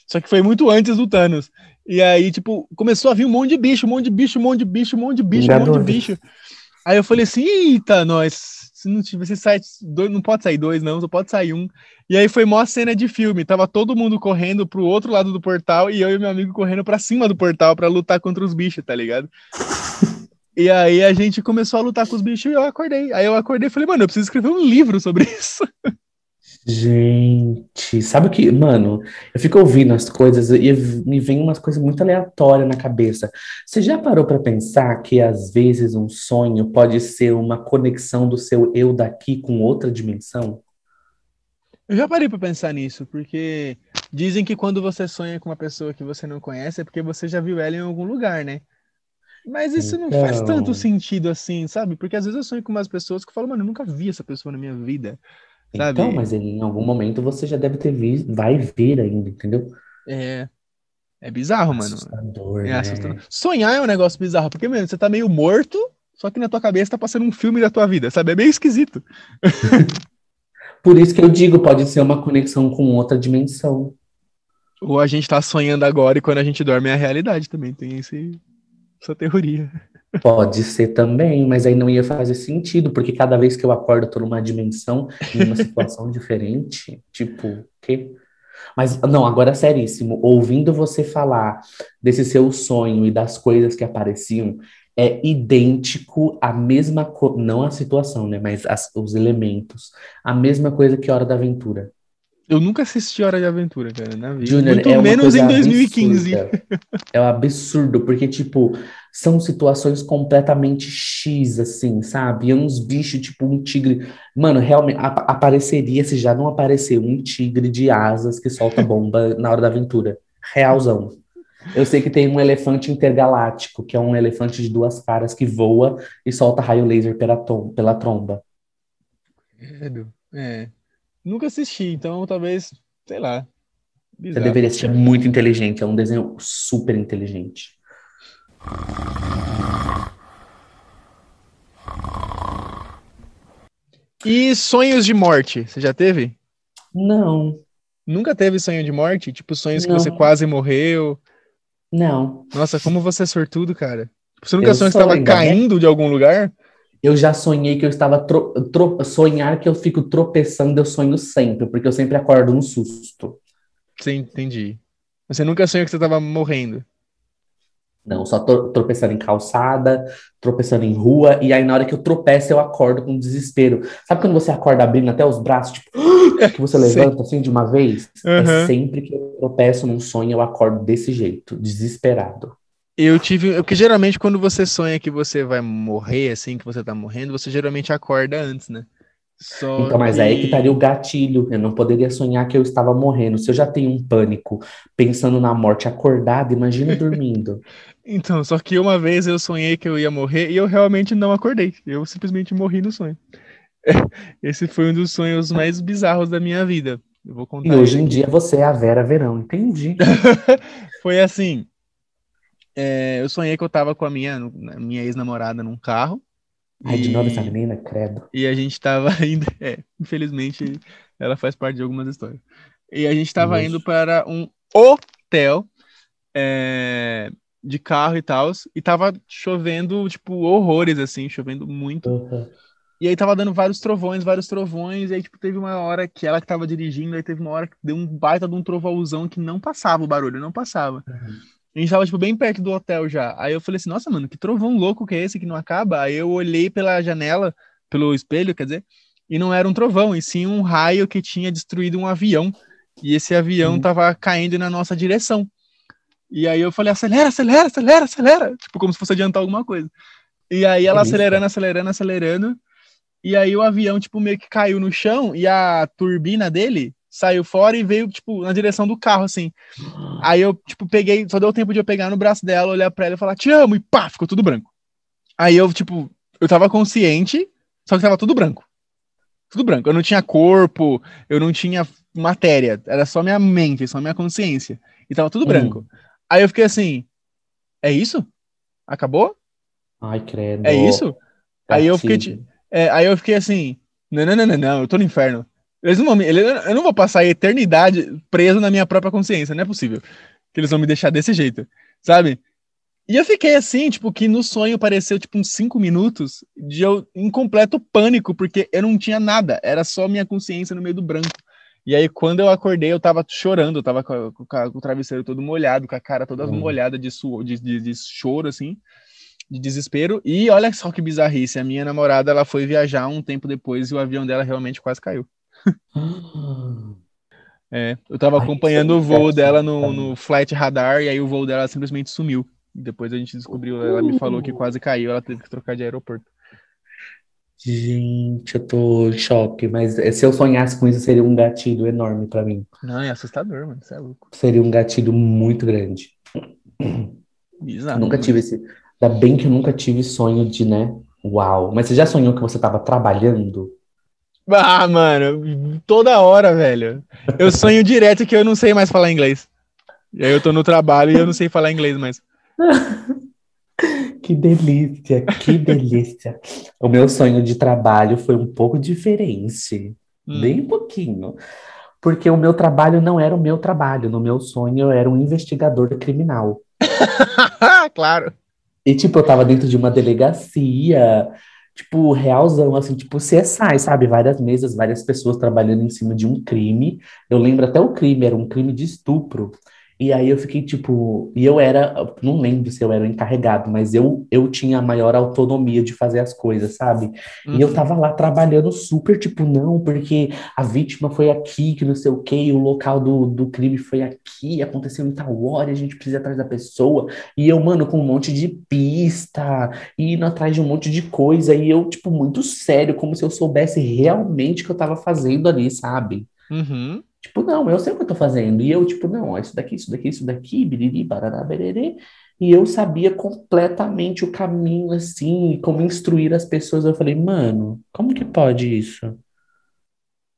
só que foi muito antes do Thanos. E aí, tipo, começou a vir um monte de bicho, um monte de bicho, um monte de bicho, um monte de bicho, um monte de bicho. Aí eu falei assim, eita, nós, se não tiver esse site, dois, não pode sair dois, não, só pode sair um. E aí foi mó cena de filme, tava todo mundo correndo pro outro lado do portal e eu e meu amigo correndo pra cima do portal pra lutar contra os bichos, tá ligado? E aí a gente começou a lutar com os bichos e eu acordei. Aí eu acordei e falei, mano, eu preciso escrever um livro sobre isso. Gente, sabe o que, mano? Eu fico ouvindo as coisas e me vem umas coisas muito aleatórias na cabeça. Você já parou pra pensar que às vezes um sonho pode ser uma conexão do seu eu daqui com outra dimensão? Eu já parei pra pensar nisso, porque dizem que quando você sonha com uma pessoa que você não conhece é porque você já viu ela em algum lugar, né? Mas isso não faz Então. tanto sentido assim, sabe? Porque às vezes eu sonho com umas pessoas que eu falo, mano, eu nunca vi essa pessoa na minha vida. Sabe? Então, mas em algum momento você já deve ter visto, vai ver ainda, entendeu? É. É bizarro, mano. Assustador, É né? assustador. Sonhar é um negócio bizarro, porque, mano, você tá meio morto, só que na tua cabeça tá passando um filme da tua vida, sabe? É meio esquisito. Por isso que eu digo, pode ser uma conexão com outra dimensão. Ou a gente tá sonhando agora e quando a gente dorme é a realidade também. Tem esse, essa teoria. Pode ser também, mas aí não ia fazer sentido, porque cada vez que eu acordo, eu tô numa dimensão, em uma situação diferente. Tipo, quê? Mas, não, agora seríssimo. Ouvindo você falar desse seu sonho e das coisas que apareciam, é idêntico à mesma coisa, não a situação, né? Mas as- os elementos. A mesma coisa que Hora da Aventura. Eu nunca assisti Hora de Aventura, cara, na vida. Júnior, Muito é menos em 2015. absurda. É um absurdo, porque, tipo, são situações completamente X, assim, sabe? E uns bichos, tipo um tigre. Mano, realmente, ap- apareceria, se já não apareceu, um tigre de asas que solta bomba na hora da aventura. Realzão. Eu sei que tem um elefante intergaláctico, que é um elefante de duas caras que voa e solta raio laser pela, pela tromba. Credo. É. Nunca assisti, então talvez, sei lá. Você Bizarro. deveria assistir, é muito inteligente, é um desenho super inteligente. E sonhos de morte, você já teve? Não, Nunca teve sonho de morte? Tipo, sonhos que Não. você quase morreu? não. Nossa, como você é sortudo, cara. Você nunca Eu sonhou que estava caindo de algum lugar? Eu já sonhei que eu estava tro- tro- sonhar que eu fico tropeçando, eu sonho sempre, porque eu sempre acordo no susto. Sim, entendi. Você nunca sonhou que você estava morrendo? Não, só tro- tropeçando em calçada, tropeçando em rua, e aí na hora que eu tropeço eu acordo com desespero. Sabe quando você acorda abrindo até os braços, tipo, que você levanta assim de uma vez? É Aham. sempre que eu tropeço num sonho eu acordo desse jeito, desesperado. Eu tive. Porque geralmente quando você sonha que você vai morrer, assim, que você tá morrendo, você geralmente acorda antes, né? Só Então, mas aí que estaria o gatilho. Eu não poderia sonhar que eu estava morrendo. Se eu já tenho um pânico pensando na morte acordado, imagina dormindo. Então, só que uma vez eu sonhei que eu ia morrer e eu realmente não acordei. Eu simplesmente morri no sonho. Esse foi um dos sonhos mais bizarros da minha vida. Eu vou contar E hoje em dia você é a Vera Verão, entendi. Foi assim. É, eu sonhei que eu tava com a minha, minha ex-namorada num carro. Ai, de novo essa e- menina, credo. E a gente tava indo. É, infelizmente, ela faz parte de algumas histórias. E a gente tava Nossa. indo para um hotel é, de carro e tal. E tava chovendo, tipo, horrores, assim, chovendo muito. Uhum. E aí tava dando vários trovões, vários trovões. E aí, tipo, teve uma hora que ela que tava dirigindo, aí teve uma hora que deu um baita de um trovãozão que não passava o barulho, não passava. A gente tava, tipo, bem perto do hotel já. Aí eu falei assim, nossa, mano, que trovão louco que é esse que não acaba? Aí eu olhei pela janela, pelo espelho, quer dizer, e não era um trovão, e sim um raio que tinha destruído um avião. E esse avião Hum. tava caindo na nossa direção. E aí eu falei, acelera, acelera, acelera, acelera. Tipo, como se fosse adiantar alguma coisa. E aí ela Delícia. acelerando, acelerando, acelerando. E aí o avião, tipo, meio que caiu no chão e a turbina dele saiu fora e veio, tipo, na direção do carro, assim. Aí eu, tipo, peguei, só deu tempo de eu pegar no braço dela, olhar pra ela e falar, te amo, e pá, ficou tudo branco. Aí eu, tipo, eu tava consciente, só que tava tudo branco. Tudo branco. Eu não tinha corpo, eu não tinha matéria, era só minha mente, só minha consciência. E tava tudo Hum. branco. Aí eu fiquei assim, é isso? Acabou? Ai, credo. É isso? Aí eu fiquei, é, aí eu fiquei assim, não, não, não, não, não, eu tô no inferno. Eles não vão me- eu não vou passar a eternidade preso na minha própria consciência, não é possível que eles vão me deixar desse jeito, sabe? E eu fiquei assim, tipo, que no sonho pareceu tipo uns cinco minutos de eu em completo pânico, porque eu não tinha nada, era só minha consciência no meio do branco. E aí, quando eu acordei, eu tava chorando, eu tava com, com com o travesseiro todo molhado, com a cara toda Hum. molhada de, suor, de, de, de choro, assim, de desespero. E olha só que bizarrice, a minha namorada, ela foi viajar um tempo depois e o avião dela realmente quase caiu. É, eu tava Ai, acompanhando é o voo dela no, no flight radar e aí o voo dela simplesmente sumiu. Depois a gente descobriu, ela me falou que quase caiu, ela teve que trocar de aeroporto. Gente, eu tô em choque, mas eh, se eu sonhasse com isso, seria um gatilho enorme pra mim. Não, é assustador, mano, você é louco. Seria um gatilho muito grande. Bizarro. nunca mano. tive esse. Ainda bem que eu nunca tive sonho de, né? Uau. Mas você já sonhou que você tava trabalhando? Ah, mano, toda hora, velho. Eu sonho direto que eu não sei mais falar inglês. E aí eu tô no trabalho e eu não sei falar inglês mais. Que delícia, que delícia. O meu sonho de trabalho foi um pouco diferente, Hum. bem pouquinho. Porque o meu trabalho não era o meu trabalho. No meu sonho, eu era um investigador criminal. claro. E, tipo, eu tava dentro de uma delegacia, tipo, realzão, assim, tipo, CSI, sabe? Várias mesas, várias pessoas trabalhando em cima de um crime. Eu lembro até o crime, era um crime de estupro. E aí eu fiquei, tipo, e eu era, não lembro se eu era o encarregado, mas eu, eu tinha a maior autonomia de fazer as coisas, sabe? E eu Uhum. tava lá trabalhando super, tipo, não, porque a vítima foi aqui, que não sei o quê, o local do, do crime foi aqui, aconteceu em tal hora, a gente precisa ir atrás da pessoa. E eu, mano, com um monte de pista, e indo atrás de um monte de coisa, e eu, tipo, muito sério, como se eu soubesse realmente o que eu tava fazendo ali, sabe? Uhum. Tipo, não, eu sei o que eu tô fazendo. E eu, tipo, não, ó, isso daqui, isso daqui, isso daqui, biriri, barará, bererê. E eu sabia completamente o caminho, assim, como instruir as pessoas. Eu falei, mano, como que pode isso?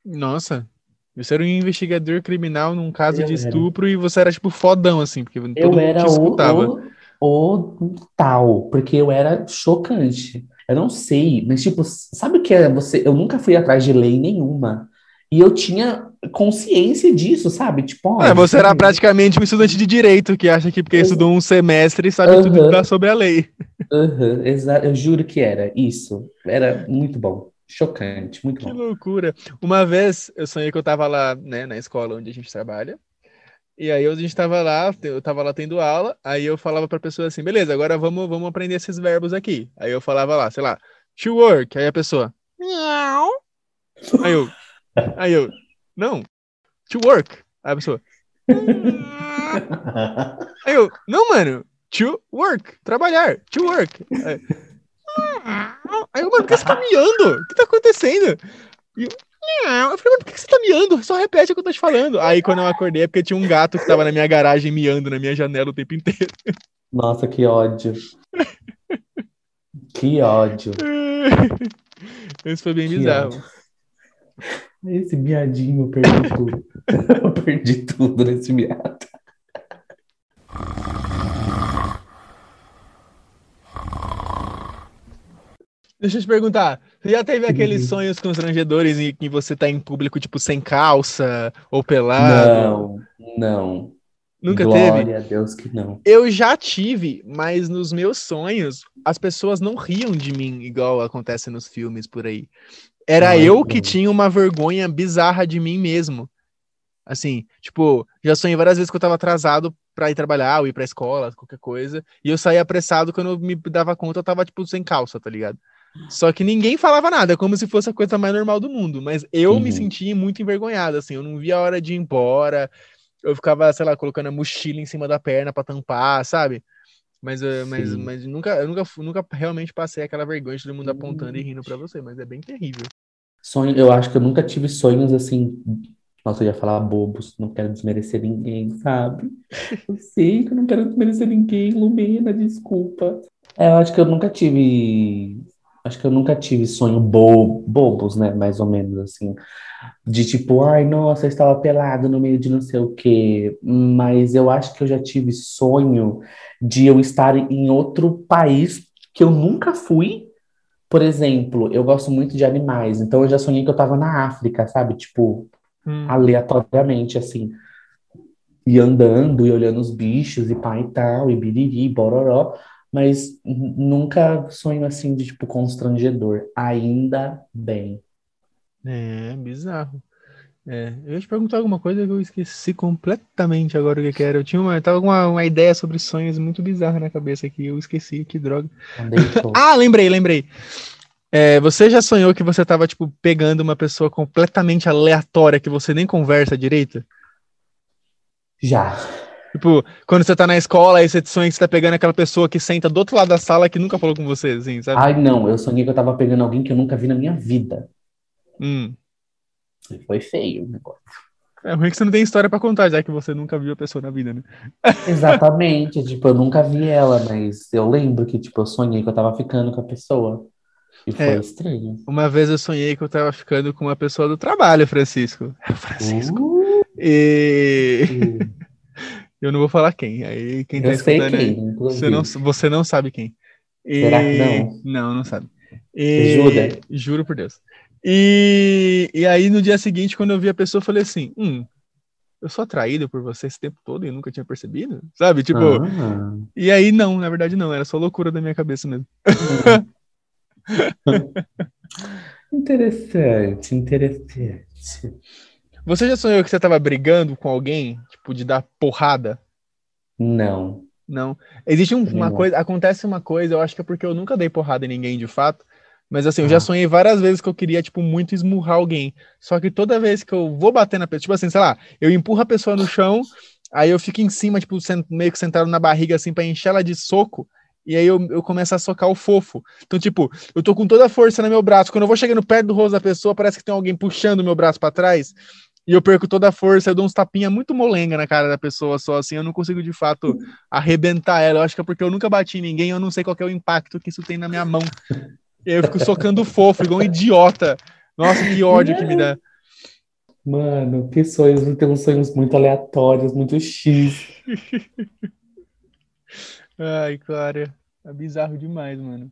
Nossa. Você era um investigador criminal num caso Eu de era. estupro e você era, tipo, fodão, assim, porque todo Eu mundo era te o, escutava. o, o tal, porque eu era chocante. Eu não sei, mas, tipo, sabe o que é você? Eu nunca fui atrás de lei nenhuma. E eu tinha consciência disso, sabe? Tipo, ó, É, você era praticamente um estudante de direito que acha que porque Ex- estudou um semestre sabe tudo Aham. da- sobre a lei. Aham, exa- eu juro que era isso. Era muito bom. Chocante, muito Que bom. loucura. Uma vez eu sonhei que eu tava lá, né, na escola onde a gente trabalha. E aí a gente tava lá, eu tava lá tendo aula, aí eu falava pra pessoa assim, beleza, agora vamos, vamos aprender esses verbos aqui. Aí eu falava lá, sei lá, to work, aí a pessoa, miau. Aí eu, aí eu, não, to work. Aí a pessoa, aí eu, não, mano, to work, trabalhar, to work. Aí, aí eu, mano, por que você tá miando? O que tá acontecendo? E eu, eu falei, mano, por que você tá miando? Só repete o que eu tô te falando. Aí quando eu acordei é porque tinha um gato que tava na minha garagem miando na minha janela o tempo inteiro. Nossa, que ódio. Que ódio. Isso foi bem Que bizarro. ódio. Esse miadinho, eu perdi tudo. Eu perdi tudo nesse miado. Deixa eu te perguntar, você já teve aqueles Uhum. sonhos constrangedores em que você tá em público, tipo, sem calça ou pelado? Não, não. Nunca teve? Glória a Deus que não. Eu já tive, mas nos meus sonhos as pessoas não riam de mim igual acontece nos filmes por aí. Era eu que tinha uma vergonha bizarra de mim mesmo. Assim, tipo, já sonhei várias vezes que eu tava atrasado pra ir trabalhar ou ir pra escola, qualquer coisa, e eu saía apressado quando eu me dava conta eu tava tipo sem calça, tá ligado? Só que ninguém falava nada, como se fosse a coisa mais normal do mundo, mas eu me Uhum. sentia muito envergonhado, assim, eu não via a hora de ir embora. Eu ficava, sei lá, colocando a mochila em cima da perna pra tampar, sabe? Mas, eh, mas, Sim. mas nunca, eu nunca, nunca realmente passei aquela vergonha de todo mundo apontando e rindo pra você, mas é bem terrível. Sonho, eu acho que eu nunca tive sonhos assim. Nossa, eu ia falar bobos, não quero desmerecer ninguém, sabe? Eu sei que eu não quero desmerecer ninguém, Lumena, desculpa. É, eu acho que eu nunca tive. Acho que eu nunca tive sonho bo bobos, né? Mais ou menos assim. De tipo, ai, nossa, eu estava pelado no meio de não sei o quê. Mas eu acho que eu já tive sonho de eu estar em outro país que eu nunca fui. Por exemplo, eu gosto muito de animais, então eu já sonhei que eu tava na África, sabe? Tipo, Hum. aleatoriamente, assim. E andando e olhando os bichos e pá e tal, e biriri, bororó. Mas nunca sonho assim de tipo constrangedor. Ainda bem. É, bizarro. É, eu ia te perguntar alguma coisa que eu esqueci completamente agora o que que era. Eu tinha uma, eu tava com uma, uma ideia sobre sonhos muito bizarra na cabeça aqui, eu esqueci, que droga. Ah, lembrei, lembrei. É, você já sonhou que você tava, tipo, pegando uma pessoa completamente aleatória que você nem conversa direito? Já. Tipo, quando você tá na escola, aí você sonha que você tá pegando aquela pessoa que senta do outro lado da sala que nunca falou com você, assim, sabe? Ai, não, eu sonhei que eu tava pegando alguém que eu nunca vi na minha vida. Hum. E Foi feio o negócio. É ruim que você não tem história pra contar, já que você nunca viu a pessoa na vida, né? Exatamente, tipo, eu nunca vi ela, mas eu lembro que, tipo, eu sonhei que eu tava ficando com a pessoa. E foi É. estranho. Uma vez eu sonhei que eu tava ficando com uma pessoa do trabalho, Francisco. É o Francisco. Uh, E eu não vou falar quem. Aí quem tá eu sei escutando quem. Você não, você não sabe quem. E- Será que não? Não, não sabe. E- Jura? Juro por Deus. E, e aí, no dia seguinte, quando eu vi a pessoa, eu falei assim: hum, eu sou atraído por você esse tempo todo e eu nunca tinha percebido? Sabe? Tipo, Ah, e aí, não, na verdade, não. Era só loucura da minha cabeça mesmo. interessante, interessante. Você já sonhou que você tava brigando com alguém? Tipo, de dar porrada? Não. Não. Existe um- uma coisa, acontece uma coisa, eu acho que é porque eu nunca dei porrada em ninguém de fato, mas assim, eu já Ah. sonhei várias vezes que eu queria, tipo, muito esmurrar alguém. Só que toda vez que eu vou bater na pessoa, tipo assim, sei lá, eu empurro a pessoa no chão, aí eu fico em cima, tipo, meio que sentado na barriga, assim, pra encher ela de soco, e aí eu, eu começo a socar o fofo. Então, tipo, eu tô com toda a força no meu braço, quando eu vou chegando perto do rosto da pessoa, parece que tem alguém puxando o meu braço pra trás, e eu perco toda a força, eu dou uns tapinha muito molenga na cara da pessoa só, assim, eu não consigo de fato arrebentar ela. Eu acho que é porque eu nunca bati em ninguém, eu não sei qual é o impacto que isso tem na minha mão. Eu fico socando fofo, igual um idiota. Nossa, que ódio que me dá. Mano, que sonhos, tem uns sonhos muito aleatórios, muito X. Ai, cara, é bizarro demais, mano.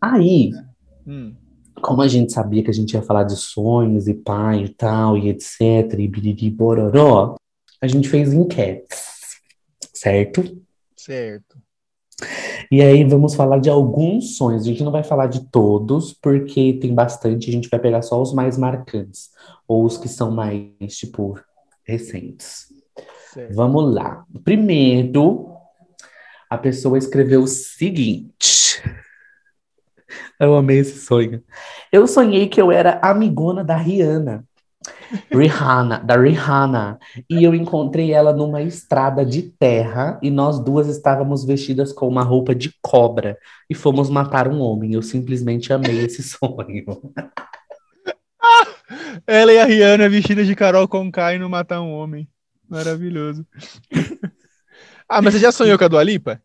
Aí, Hum, como a gente sabia que a gente ia falar de sonhos e pai e tal, e etc, e biriri bororó, a gente fez enquetes, certo? certo. E aí vamos falar de alguns sonhos. A gente não vai falar de todos, porque tem bastante, a gente vai pegar só os mais marcantes, ou os que são mais, tipo, recentes. certo. Vamos lá. Primeiro, a pessoa escreveu o seguinte. Eu amei esse sonho. Eu sonhei que eu era amigona da Rihanna. Rihanna, da Rihanna. E eu encontrei ela numa estrada de terra e nós duas estávamos vestidas com uma roupa de cobra e fomos matar um homem. Eu simplesmente amei esse sonho. Ela e a Rihanna vestidas de Carol Conká e não matar um homem. Maravilhoso. ah, mas você já sonhou com a Dua Lipa?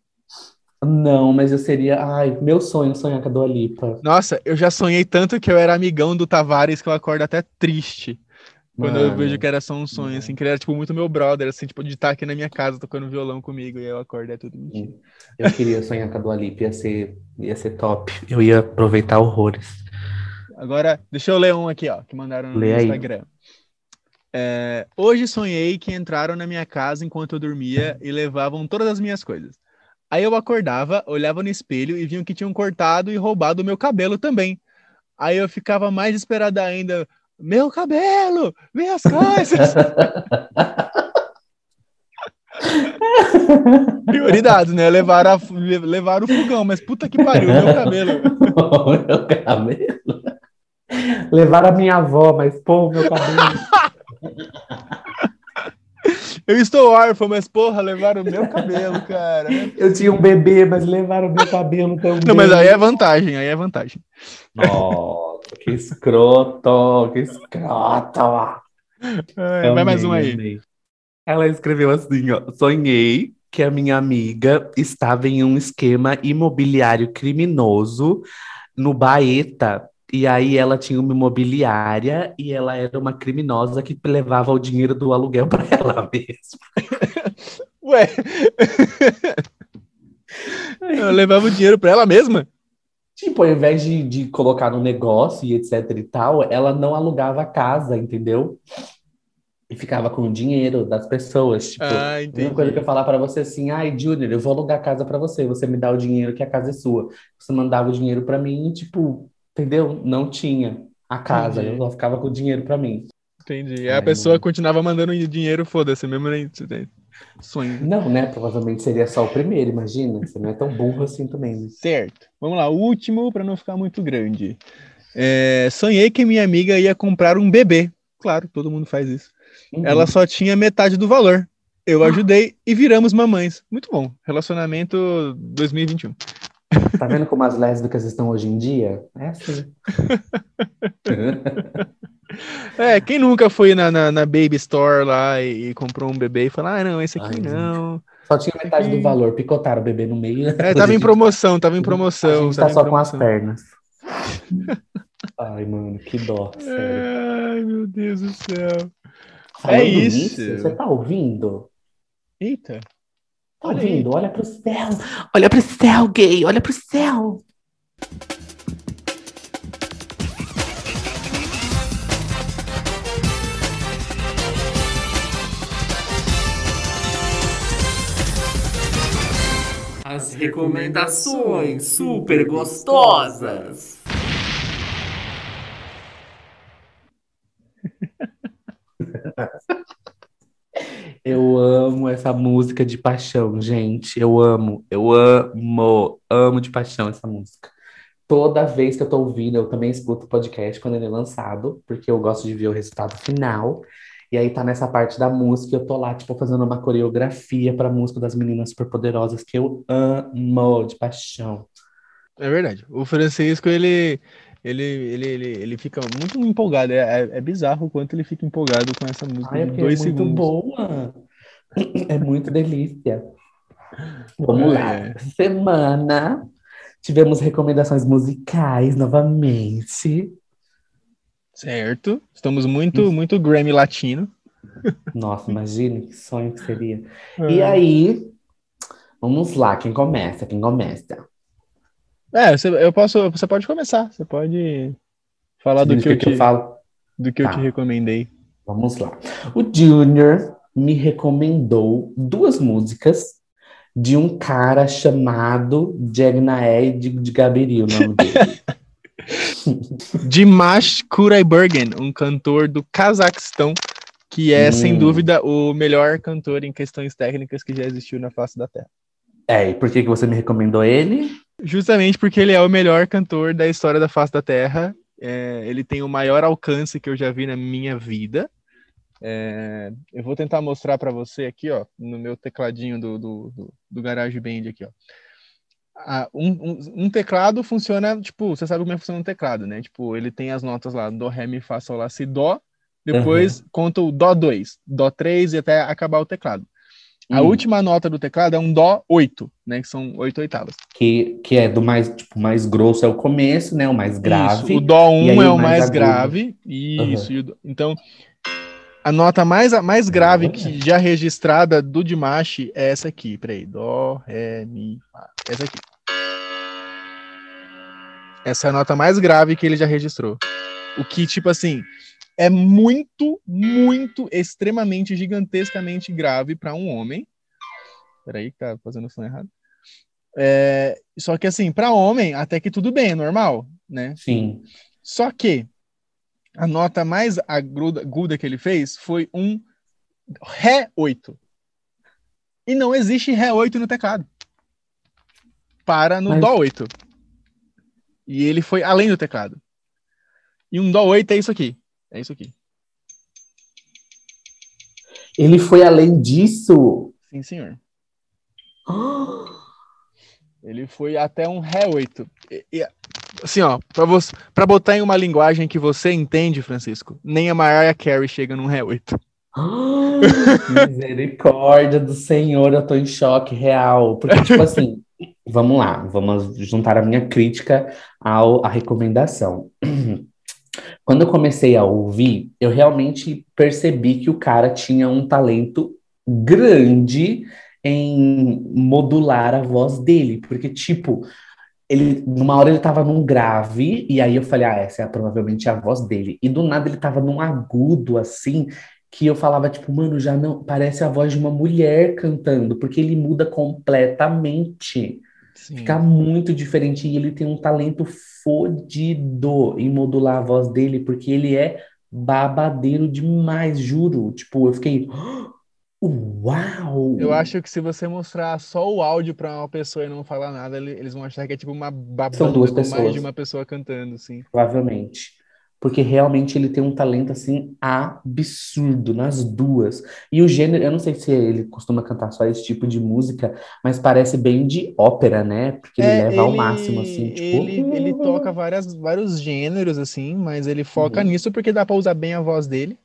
Não, mas eu seria. Ai, meu sonho sonhar com a Dua Lipa. Nossa, eu já sonhei tanto que eu era amigão do Tavares que eu acordo até triste. Quando eu Mano. vejo que era só um sonho, assim, que ele era, tipo, muito meu brother, assim, tipo, de estar aqui na minha casa tocando violão comigo, e aí eu acordo, é tudo mentira. Eu queria sonhar com a Dua Lipa, ia ser, ia ser top. Eu ia aproveitar horrores. Agora, deixa eu ler um aqui, ó, que mandaram no Lê. Instagram. É, hoje sonhei que entraram na minha casa enquanto eu dormia e levavam todas as minhas coisas. Aí eu acordava, olhava no espelho e viam que tinham cortado e roubado o meu cabelo também. Aí eu ficava mais esperada ainda. Meu cabelo! Minhas coisas! Prioridades, né? Levar, a, levar o fogão, mas puta que pariu, meu cabelo. meu cabelo. Levaram a minha avó, mas pô, meu cabelo. Eu estou órfão, mas porra, levaram o meu cabelo, cara. Eu tinha um bebê, mas levaram meu cabelo também. Não, mas aí é vantagem, aí é vantagem. Nossa, que escroto, que escroto. É, vai mais um aí. amei. Ela escreveu assim, ó. Sonhei que a minha amiga estava em um esquema imobiliário criminoso no Baeta. E aí ela tinha uma imobiliária e ela era uma criminosa que levava o dinheiro do aluguel para ela mesma. Ué. Eu levava o dinheiro pra ela mesma? Tipo, ao invés de, de colocar no negócio e etc e tal, ela não alugava a casa, entendeu? E ficava com o dinheiro das pessoas. Tipo, Ah, a entendi. mesma coisa que eu falar pra você assim, ai, Junior, eu vou alugar a casa pra você, você me dá o dinheiro que a casa é sua. Você mandava o dinheiro pra mim e, tipo, entendeu? Não tinha a casa, Entendi. eu só ficava com o dinheiro pra mim. Entendi. E a Ai, pessoa mano. continuava mandando dinheiro, foda-se, mesmo nem sonho. Não, né? Provavelmente seria só o primeiro, imagina. Você não é tão burro assim também. né? Certo. Vamos lá, o último para não ficar muito grande. É, sonhei que minha amiga ia comprar um bebê. Claro, todo mundo faz isso. Uhum. Ela só tinha metade do valor. Eu ajudei e viramos mamães. Muito bom. Relacionamento 2021. Tá vendo como as lésbicas estão hoje em dia? É assim. É, quem nunca foi na, na, na Baby Store lá e, e comprou um bebê e falou: ah, não, esse aqui Ai, não. Só tinha metade do valor, picotaram o bebê no meio. É, tava em promoção, tava em promoção. A gente tá só com as pernas. Ai, mano, que dó, sério. Ai, meu Deus do céu. Falando é isso. nisso, você tá ouvindo? Eita. Tá Olha ouvindo? Olha pro céu. Olha pro céu, gay. Olha pro céu. Recomendações super gostosas. Eu amo essa música de paixão, gente. Eu amo, eu amo, amo de paixão essa música. Toda vez que eu tô ouvindo, eu também escuto o podcast quando ele é lançado, porque eu gosto de ver o resultado final. E aí tá nessa parte da música, eu tô lá, tipo, fazendo uma coreografia pra música das meninas superpoderosas que eu amo de paixão. É verdade. O Francisco, ele, ele, ele, ele, ele fica muito empolgado. É, é, é bizarro o quanto ele fica empolgado com essa música Ai, é dois é muito segundos. boa. É muito delícia. Vamos lá. É. Essa Semana tivemos recomendações musicais novamente. Certo. Estamos muito, muito Grammy latino. Nossa, imagine que sonho que seria. É. E aí, vamos lá, quem começa? Quem começa? É, você, eu posso, você pode começar. Você pode falar do que, eu que eu te, falo? do que eu Tá. te recomendei. Vamos lá. O Junior me recomendou duas músicas de um cara chamado Jagnae de, de Gabiri, o nome dele. Dimash Kuraybergen, um cantor do Cazaquistão, que é, sem Hum. dúvida, o melhor cantor em questões técnicas que já existiu na face da Terra. É, e por que, que você me recomendou ele? Justamente porque ele é o melhor cantor da história da face da Terra. É, ele tem o maior alcance que eu já vi na minha vida. É, eu vou tentar mostrar para você aqui, ó, no meu tecladinho do, do, do, do GarageBand aqui, ó. Ah, um, um, um teclado funciona, tipo, você sabe como é que funciona um teclado, né? Tipo, ele tem as notas lá, Dó, Ré, Mi, Fá, Sol, Lá, Si, Dó. Depois conta o Dó 2, Dó 3 e até acabar o teclado. A Hum. última nota do teclado é um Dó 8, né? Que são oito oitavas. Que, que é do mais, tipo, mais grosso é o começo, né? O mais grave. Isso, o Dó e 1 aí é o mais mais grave. Isso. e o Então, a nota mais, a mais grave que já registrada do Dimash é essa aqui. Peraí. Dó, Ré, Mi, Fá. Essa aqui. Essa é a nota mais grave que ele já registrou. O que, tipo assim, é muito, muito, extremamente, gigantescamente grave para um homem. Peraí, que tá fazendo o som errado. É, só que assim, para homem, até que tudo bem, é normal, né? Sim. Só que a nota mais aguda, que ele fez foi um Ré 8. E não existe Ré 8 no teclado. Para no Mas- Dó 8. E ele foi além do teclado. E um Dó 8 é isso aqui. É isso aqui. Ele foi além disso. Sim, senhor. Ele foi até um Ré 8. E- e, assim, ó, pra, você, pra botar em uma linguagem que você entende, Francisco, nem a Mariah Carey chega num Ré 8. Misericórdia do Senhor, eu tô em choque real. Porque, tipo assim, vamos lá, vamos juntar a minha crítica ao, à recomendação. Quando eu comecei a ouvir, eu realmente percebi que o cara tinha um talento grande em modular a voz dele, porque, tipo, ele, numa hora ele tava num grave, e aí eu falei, ah, essa é provavelmente a voz dele. E do nada ele tava num agudo, assim, que eu falava, tipo, mano, já não parece a voz de uma mulher cantando, porque ele muda completamente. Sim. Fica muito diferente e ele tem um talento fodido em modular a voz dele, porque ele é babadeiro demais, juro. Tipo, eu fiquei, uau! Eu acho que se você mostrar só o áudio pra uma pessoa e não falar nada, ele- eles vão achar que é tipo uma babanda São duas com mais pessoas. de uma pessoa cantando, assim. Provavelmente. Porque realmente ele tem um talento assim absurdo nas duas. E o gênero, eu não sei se ele costuma cantar só esse tipo de música, mas parece bem de ópera, né? Porque ele É, leva ao ele- máximo, assim, tipo. Ele, ele toca várias, vários gêneros, assim, mas ele foca Uhum. nisso porque dá pra usar bem a voz dele.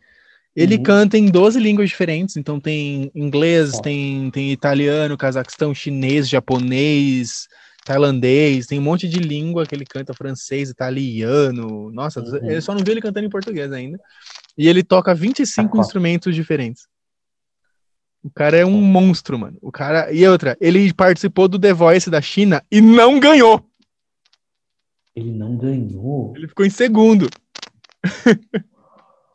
Ele Uhum. canta em 12 línguas diferentes, então tem inglês, Só. tem, tem italiano, cazaquistão, chinês, japonês, tailandês, tem um monte de língua que ele canta, francês, italiano. Nossa, Uhum. eu só não vi ele cantando em português ainda. E ele toca 25 Sacou. instrumentos diferentes. O cara é um monstro, mano. O cara. E outra, ele participou do The Voice da China e não ganhou. Ele não ganhou. Ele ficou em segundo.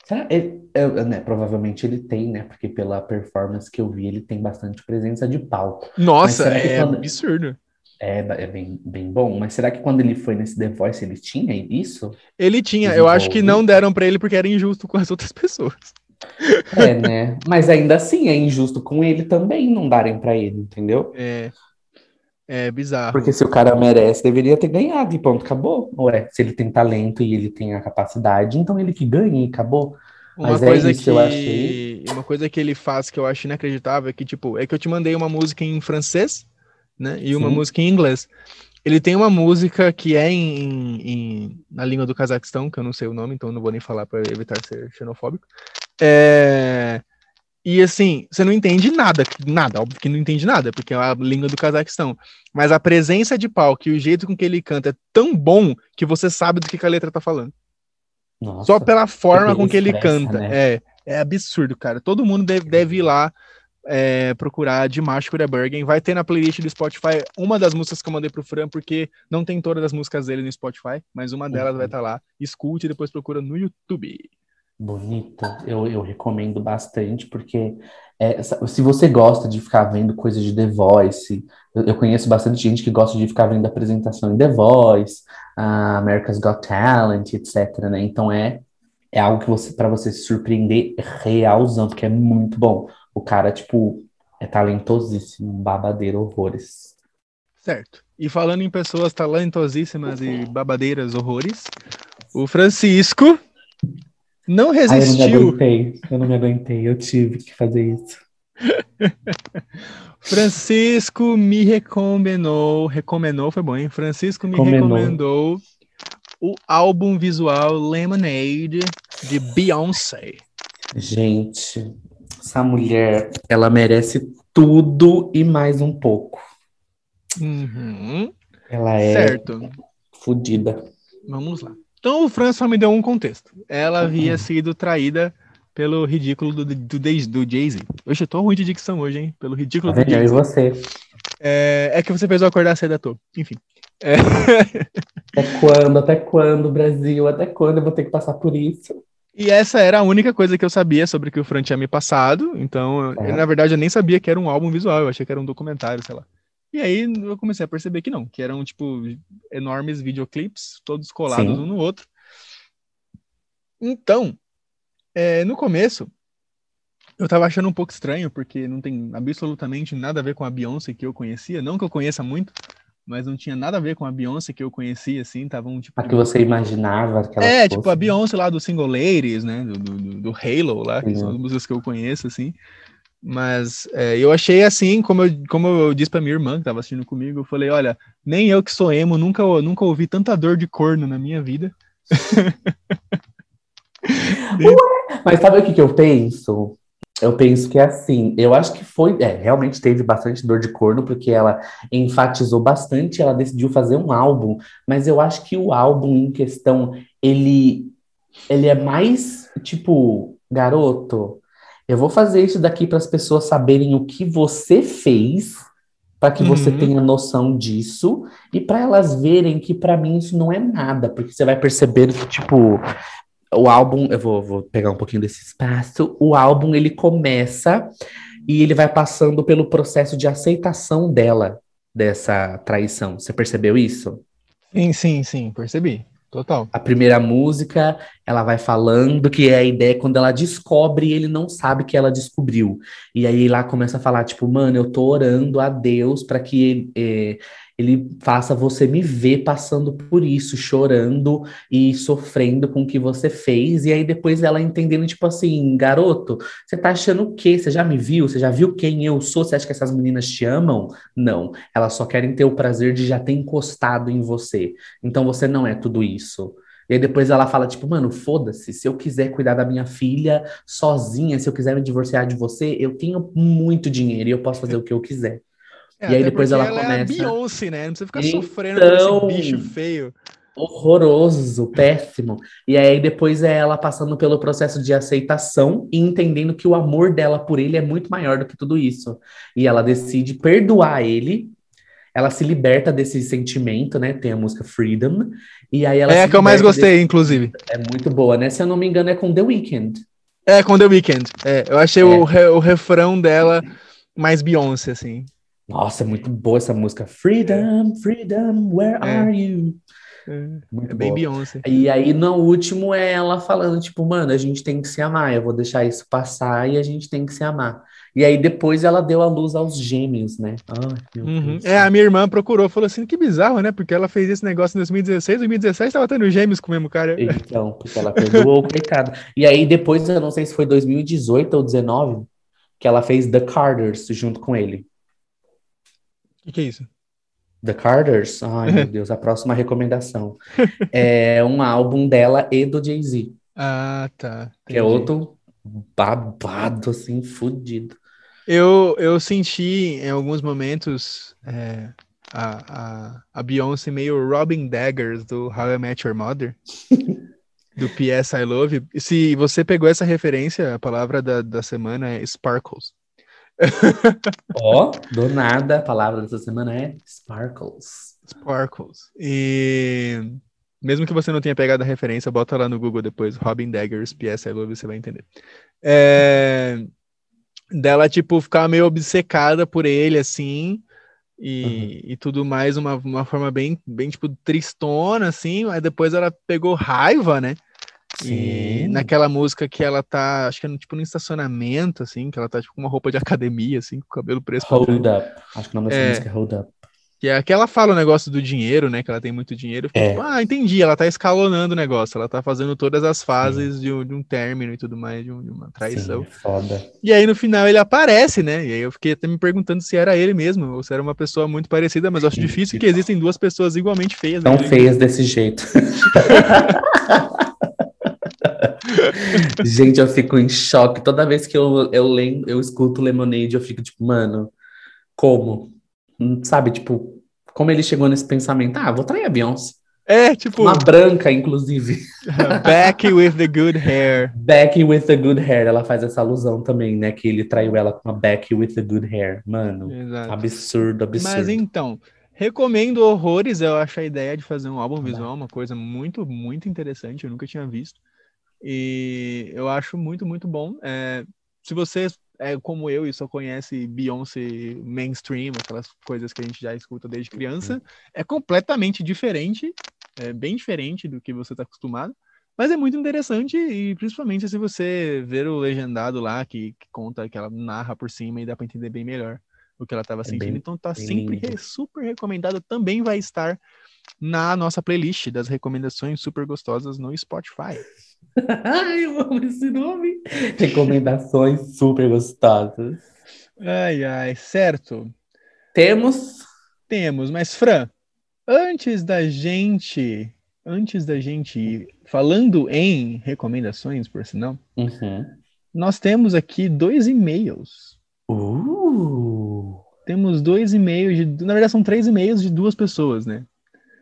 Será? Ele- eu- né, provavelmente ele tem, né? Porque pela performance que eu vi, ele tem bastante presença de palco. Nossa, é quando- absurdo. É, é bem, bem bom. Mas será que quando ele foi nesse The Voice ele tinha isso? Ele tinha, eu acho que não deram pra ele porque era injusto com as outras pessoas. É, né? Mas ainda assim é injusto com ele também não darem pra ele, entendeu? É, é bizarro. Porque se o cara merece, deveria ter ganhado e ponto, acabou. Ué, se ele tem talento e ele tem a capacidade, então ele que ganha e acabou. Uma Mas é coisa isso, que eu achei. uma coisa que ele faz que eu acho inacreditável é que tipo, é que eu te mandei uma música em francês, né, e uma Sim. música em inglês. Ele tem uma música que é em, em- na língua do Cazaquistão, que eu não sei o nome, então não vou nem falar para evitar ser xenofóbico. É, E assim, você não entende nada, nada, óbvio que não entende nada, porque é a língua do Cazaquistão. Mas a presença de palco e o jeito com que ele canta é tão bom que você sabe do que que a letra tá falando. Nossa. Só pela forma com que ele expressa, canta. né? É, é absurdo, cara. Todo mundo deve, deve ir lá é, procurar Dimash Bergen. Vai ter na playlist do Spotify uma das músicas que eu mandei pro Fran, porque não tem todas as músicas dele no Spotify, mas uma delas Uhum. vai estar lá. Escute e depois procura no YouTube. Bonito, eu, eu recomendo bastante, porque é, se você gosta de ficar vendo coisas de The Voice, eu, eu conheço bastante gente que gosta de ficar vendo apresentação em The Voice, ah, America's Got Talent, etc, né? Então é, é algo que você, para você se surpreender realzão, porque é muito bom. O cara, tipo, é talentosíssimo, babadeiro, horrores. Certo. E falando em pessoas talentosíssimas e babadeiras horrores, o Francisco não Ai, eu não me resistiu. aguentei, eu não me aguentei, eu tive que fazer isso. Francisco me recomendou, recomendou, foi bom, hein? Francisco me Recomendou. recomendou o álbum visual Lemonade de Beyoncé. Gente, essa mulher, ela merece tudo e mais um pouco. Uhum. Ela é Certo, fodida. vamos lá. Então o Fran só me deu um contexto. Ela havia sido traída pelo ridículo do, do, do Jay-Z. Hoje eu tô ruim de dicção hoje, hein? Pelo ridículo do? Eu e Jay-Z. você. É, é que você fez eu acordar cedo à toa. Enfim. É, Até quando? Até quando, Brasil? Até quando eu vou ter que passar por isso? E essa era a única coisa que eu sabia sobre o que o Fran tinha me passado. Então, eu- É. na verdade, eu nem sabia que era um álbum visual, eu achei que era um documentário, sei lá. E aí eu comecei a perceber que não, que eram, tipo, enormes videoclipes, todos colados Sim. um no outro. Então, é, no começo, eu tava achando um pouco estranho, porque não tem absolutamente nada a ver com a Beyoncé que eu conhecia. Não que eu conheça muito, mas não tinha nada a ver com a Beyoncé que eu conhecia, assim, tava um tipo. A que você imaginava que é, fosse. tipo a Beyoncé lá do Single Ladies, né? Do, do, do- Halo lá, que Sim. são as músicas que eu conheço, assim. Mas é, eu achei assim, como eu, como eu disse pra minha irmã que tava assistindo comigo, eu falei, olha, nem eu que sou emo, nunca, nunca ouvi tanta dor de corno na minha vida. Mas sabe o que, que eu penso? Eu penso que é assim, eu acho que foi, é, realmente teve bastante dor de corno, porque ela enfatizou bastante, ela decidiu fazer um álbum, mas eu acho que o álbum em questão, ele, ele é mais, tipo, garoto, eu vou fazer isso daqui para as pessoas saberem o que você fez, para que você Uhum. tenha noção disso, e para elas verem que para mim isso não é nada, porque você vai perceber que, tipo, o álbum, eu vou, vou pegar um pouquinho desse espaço. O álbum ele começa e ele vai passando pelo processo de aceitação dela dessa traição. Você percebeu isso? Sim, sim, sim, percebi. Total. A primeira música, ela vai falando que é a ideia quando ela descobre, ele não sabe que ela descobriu. E aí lá começa a falar, tipo, mano, eu tô orando a Deus para que eh, ele faça você me ver passando por isso, chorando e sofrendo com o que você fez. E aí depois ela entendendo, tipo assim, garoto, você tá achando o quê? Você já me viu? Você já viu quem eu sou? Você acha que essas meninas te amam? Não. Elas só querem ter o prazer de já ter encostado em você. Então você não é tudo isso. E aí depois ela fala, tipo, mano, foda-se, se eu quiser cuidar da minha filha sozinha, se eu quiser me divorciar de você, eu tenho muito dinheiro e eu posso fazer o que eu quiser. É, E aí depois porque ela É a começa- Beyoncé, né? Não precisa ficar Então- sofrendo por esse bicho feio. Horroroso, péssimo. E aí depois é ela passando pelo processo de aceitação e entendendo que o amor dela por ele é muito maior do que tudo isso. E ela decide perdoar ele. Ela se liberta desse sentimento, né? Tem a música Freedom. E aí ela É a que eu mais gostei, inclusive. desse- É muito boa, né? Se eu não me engano, é com The Weeknd. É, com The Weeknd. É, eu achei É. o, re- o refrão dela mais Beyoncé, assim. Nossa, é muito boa essa música. Freedom, freedom, where É. are you? É, Muito é bem boa. Beyoncé. E aí, no último, é ela falando, tipo, mano, a gente tem que se amar, eu vou deixar isso passar e a gente tem que se amar. E aí, depois, ela deu a luz aos gêmeos, né? Ai, Uhum. É, a minha irmã procurou, falou assim, que bizarro, né? Porque ela fez esse negócio em 2016, 2017 tava tendo gêmeos com o mesmo cara. Então, porque ela perdoou, coitada. E aí, depois, eu não sei se foi 2018 ou 19, que ela fez The Carters junto com ele. O que, que é isso? The Carters? Ai, meu Deus, a próxima recomendação. É um álbum dela e do Jay-Z, Ah, tá. que é entendi. outro babado, assim, fudido. Eu, eu senti em alguns momentos é, a, a, a Beyoncé meio Robin Daggers do How I Met Your Mother, do P.S. I Love se você pegou essa referência, a palavra da, da semana é Sparkles. Ó, do nada, a palavra dessa semana é Sparkles. Sparkles. E mesmo que você não tenha pegado a referência, bota lá no Google depois, Robin Daggers, P.S. I Love você vai entender. É, Dela, tipo, ficar meio obcecada por ele, assim, e, e tudo mais, uma, uma forma bem, bem, tipo, tristona, assim, aí depois ela pegou raiva, né? E Sim. naquela música que ela tá, acho que é no, tipo no estacionamento, assim, que ela tá tipo com uma roupa de academia, assim, com o cabelo preso. Hold Up. Acho que o nome dessa É. música é Hold Up. Que é que ela fala o negócio do dinheiro, né? Que ela tem muito dinheiro. É. tipo, ah, entendi. Ela tá escalonando o negócio. Ela tá fazendo todas as fases de um, de um término e tudo mais, de, um- de uma traição. Sim, foda. E aí no final ele aparece, né? E aí eu fiquei até me perguntando se era ele mesmo, ou se era uma pessoa muito parecida, mas eu acho difícil que existem duas pessoas igualmente feias. Tão né? feias desse jeito. Gente, eu fico em choque. Toda vez que eu, eu, lembro, eu escuto Lemonade, eu fico tipo, mano, como? Hum, Sabe, tipo, como ele chegou nesse pensamento? Ah, vou trair a Beyoncé. É, tipo, Uma branca, inclusive. back with the good hair. Becky with the good hair. Ela faz essa alusão também, né? Que ele traiu ela com a Becky with the good hair. Mano, Exato. absurdo, absurdo. Mas então, recomendo horrores. Eu acho a ideia de fazer um álbum visual uma coisa muito, muito interessante. Eu nunca tinha visto. E eu acho muito, muito bom. É, se você é como eu e só conhece Beyoncé mainstream, aquelas coisas que a gente já escuta desde criança, é completamente diferente, é bem diferente do que você está acostumado. Mas é muito interessante e principalmente se você ver o legendado lá que, que conta, que ela narra por cima e dá para entender bem melhor o que ela estava sentindo. bem- então tá sempre re- super recomendado. Também vai estar na nossa playlist das recomendações super gostosas no Spotify. Ai, eu amo esse nome. Recomendações super gostosas. Ai, ai, certo. Temos. Temos, mas Fran, antes da gente, antes da gente ir falando em recomendações, por sinal, Uhum. nós temos aqui dois e-mails. Uh, Temos dois e-mails, de, na verdade são três e-mails de duas pessoas, né?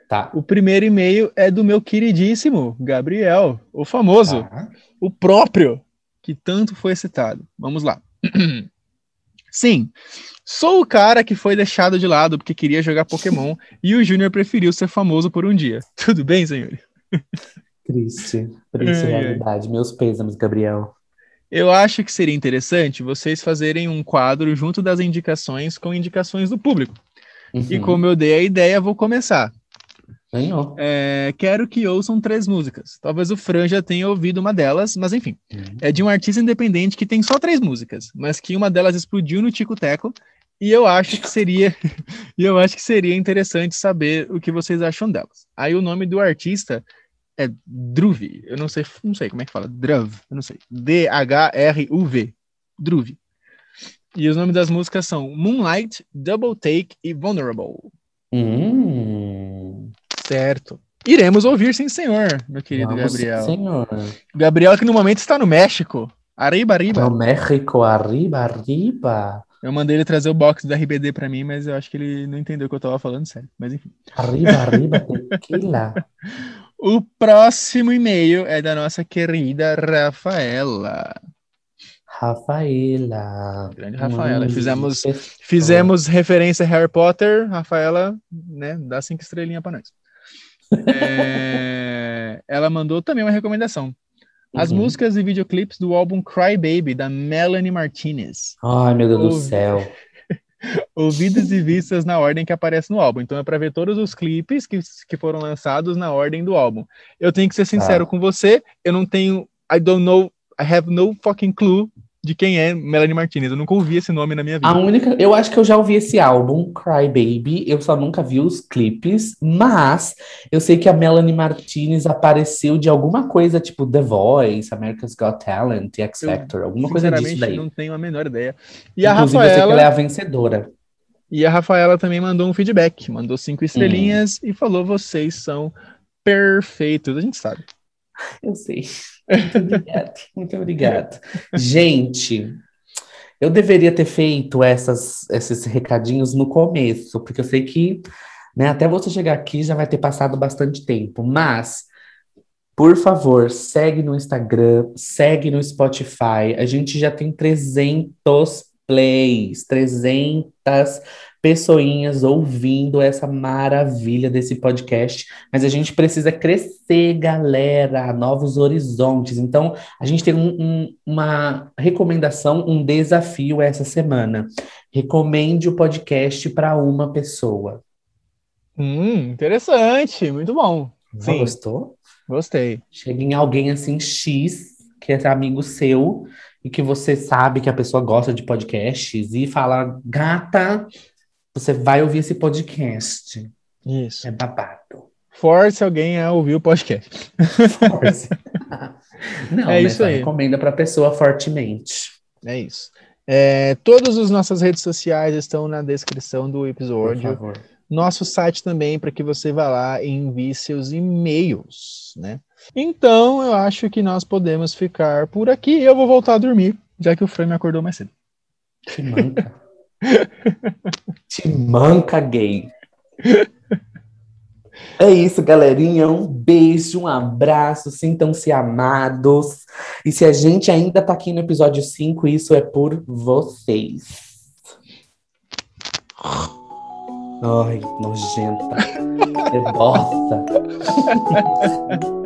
Tá. O primeiro e-mail é do meu queridíssimo Gabriel, o famoso, tá. o próprio, que tanto foi citado. Vamos lá. Sim, sou o cara que foi deixado de lado porque queria jogar Pokémon e o Júnior preferiu ser famoso por um dia. Tudo bem, senhores? Triste. Triste ai. realidade. Meus pêsames, Gabriel. Eu acho que seria interessante vocês fazerem um quadro junto das indicações com indicações do público. E Uhum. como eu dei a ideia, vou começar. Ganhou. É, quero que ouçam três músicas. Talvez o Fran já tenha ouvido uma delas, mas enfim. Uhum. É de um artista independente que tem só três músicas, mas que uma delas explodiu no Tico Teco. E eu acho que seria, e eu acho que seria interessante saber o que vocês acham delas. Aí o nome do artista é Druv. Eu não sei, não sei como é que fala. Druv, eu não sei. D H R U V. Druv. E os nomes das músicas são Moonlight, Double Take e Vulnerable. Hum. Certo. Iremos ouvir, sim, senhor, meu querido Vamos, Gabriel. Senhor. Gabriel, que no momento está no México. Arriba, arriba. No México, arriba, arriba. Eu mandei ele trazer o box da RBD pra mim, mas eu acho que ele não entendeu o que eu tava falando, sério. Mas enfim. Arriba, arriba, tequila. O próximo e-mail é da nossa querida Rafaela. Rafaela. Grande Rafaela. Hum, Fizemos, fizemos referência a Harry Potter. Rafaela, né, dá cinco estrelinhas pra nós. É, ela mandou também uma recomendação. As Uhum. músicas e videoclipes do álbum Cry Baby, da Melanie Martinez. Ai, meu Deus do Ouvi. céu. ouvidas e vistas na ordem que aparece no álbum. Então é para ver todos os clipes que, que foram lançados na ordem do álbum. Eu tenho que ser sincero Tá. com você, eu não tenho, I don't know, I have no fucking clue de quem é Melanie Martinez. Eu nunca ouvi esse nome na minha vida. A única, eu acho que eu já ouvi esse álbum, Cry Baby. Eu só nunca vi os clipes, mas eu sei que a Melanie Martinez apareceu de alguma coisa tipo The Voice, America's Got Talent, X Eu, Factor, alguma coisa disso daí. não tenho a menor ideia. E a Inclusive, eu sei que Rafaela, ela é a vencedora. e a Rafaela também mandou um feedback, mandou cinco Hum. estrelinhas e falou: vocês são perfeitos. A gente sabe. Eu sei. Muito obrigado. Muito obrigado. Gente, eu deveria ter feito essas, esses recadinhos no começo, porque eu sei que né, até você chegar aqui já vai ter passado bastante tempo. Mas, por favor, segue no Instagram, segue no Spotify. A gente já tem 300 plays, 300 pessoinhas ouvindo essa maravilha desse podcast. Mas a gente precisa crescer, galera, novos horizontes. Então, a gente tem um- um- uma recomendação, um desafio essa semana. Recomende o podcast para uma pessoa. Hum, interessante, muito bom. Não Sim. Gostou? Gostei. Chega em alguém assim, X, que é amigo seu, e que você sabe que a pessoa gosta de podcasts, e fala, gata, você vai ouvir esse podcast. Isso. É babado. Force alguém a ouvir o podcast. Force. Não, É isso aí. Recomenda para a pessoa fortemente. É isso. É, todas as nossas redes sociais estão na descrição do Por episódio. favor. Nosso site também, para que você vá lá e envie seus e-mails, né? Então, eu acho que nós podemos ficar por aqui. Eu vou voltar a dormir, já que o Fran me acordou mais cedo. Te manca. Te manca, gay. É isso, galerinha. Um beijo, um abraço. Sintam-se amados. E se a gente ainda tá aqui no episódio 5, isso é por vocês. Ai, nojenta. Que bosta.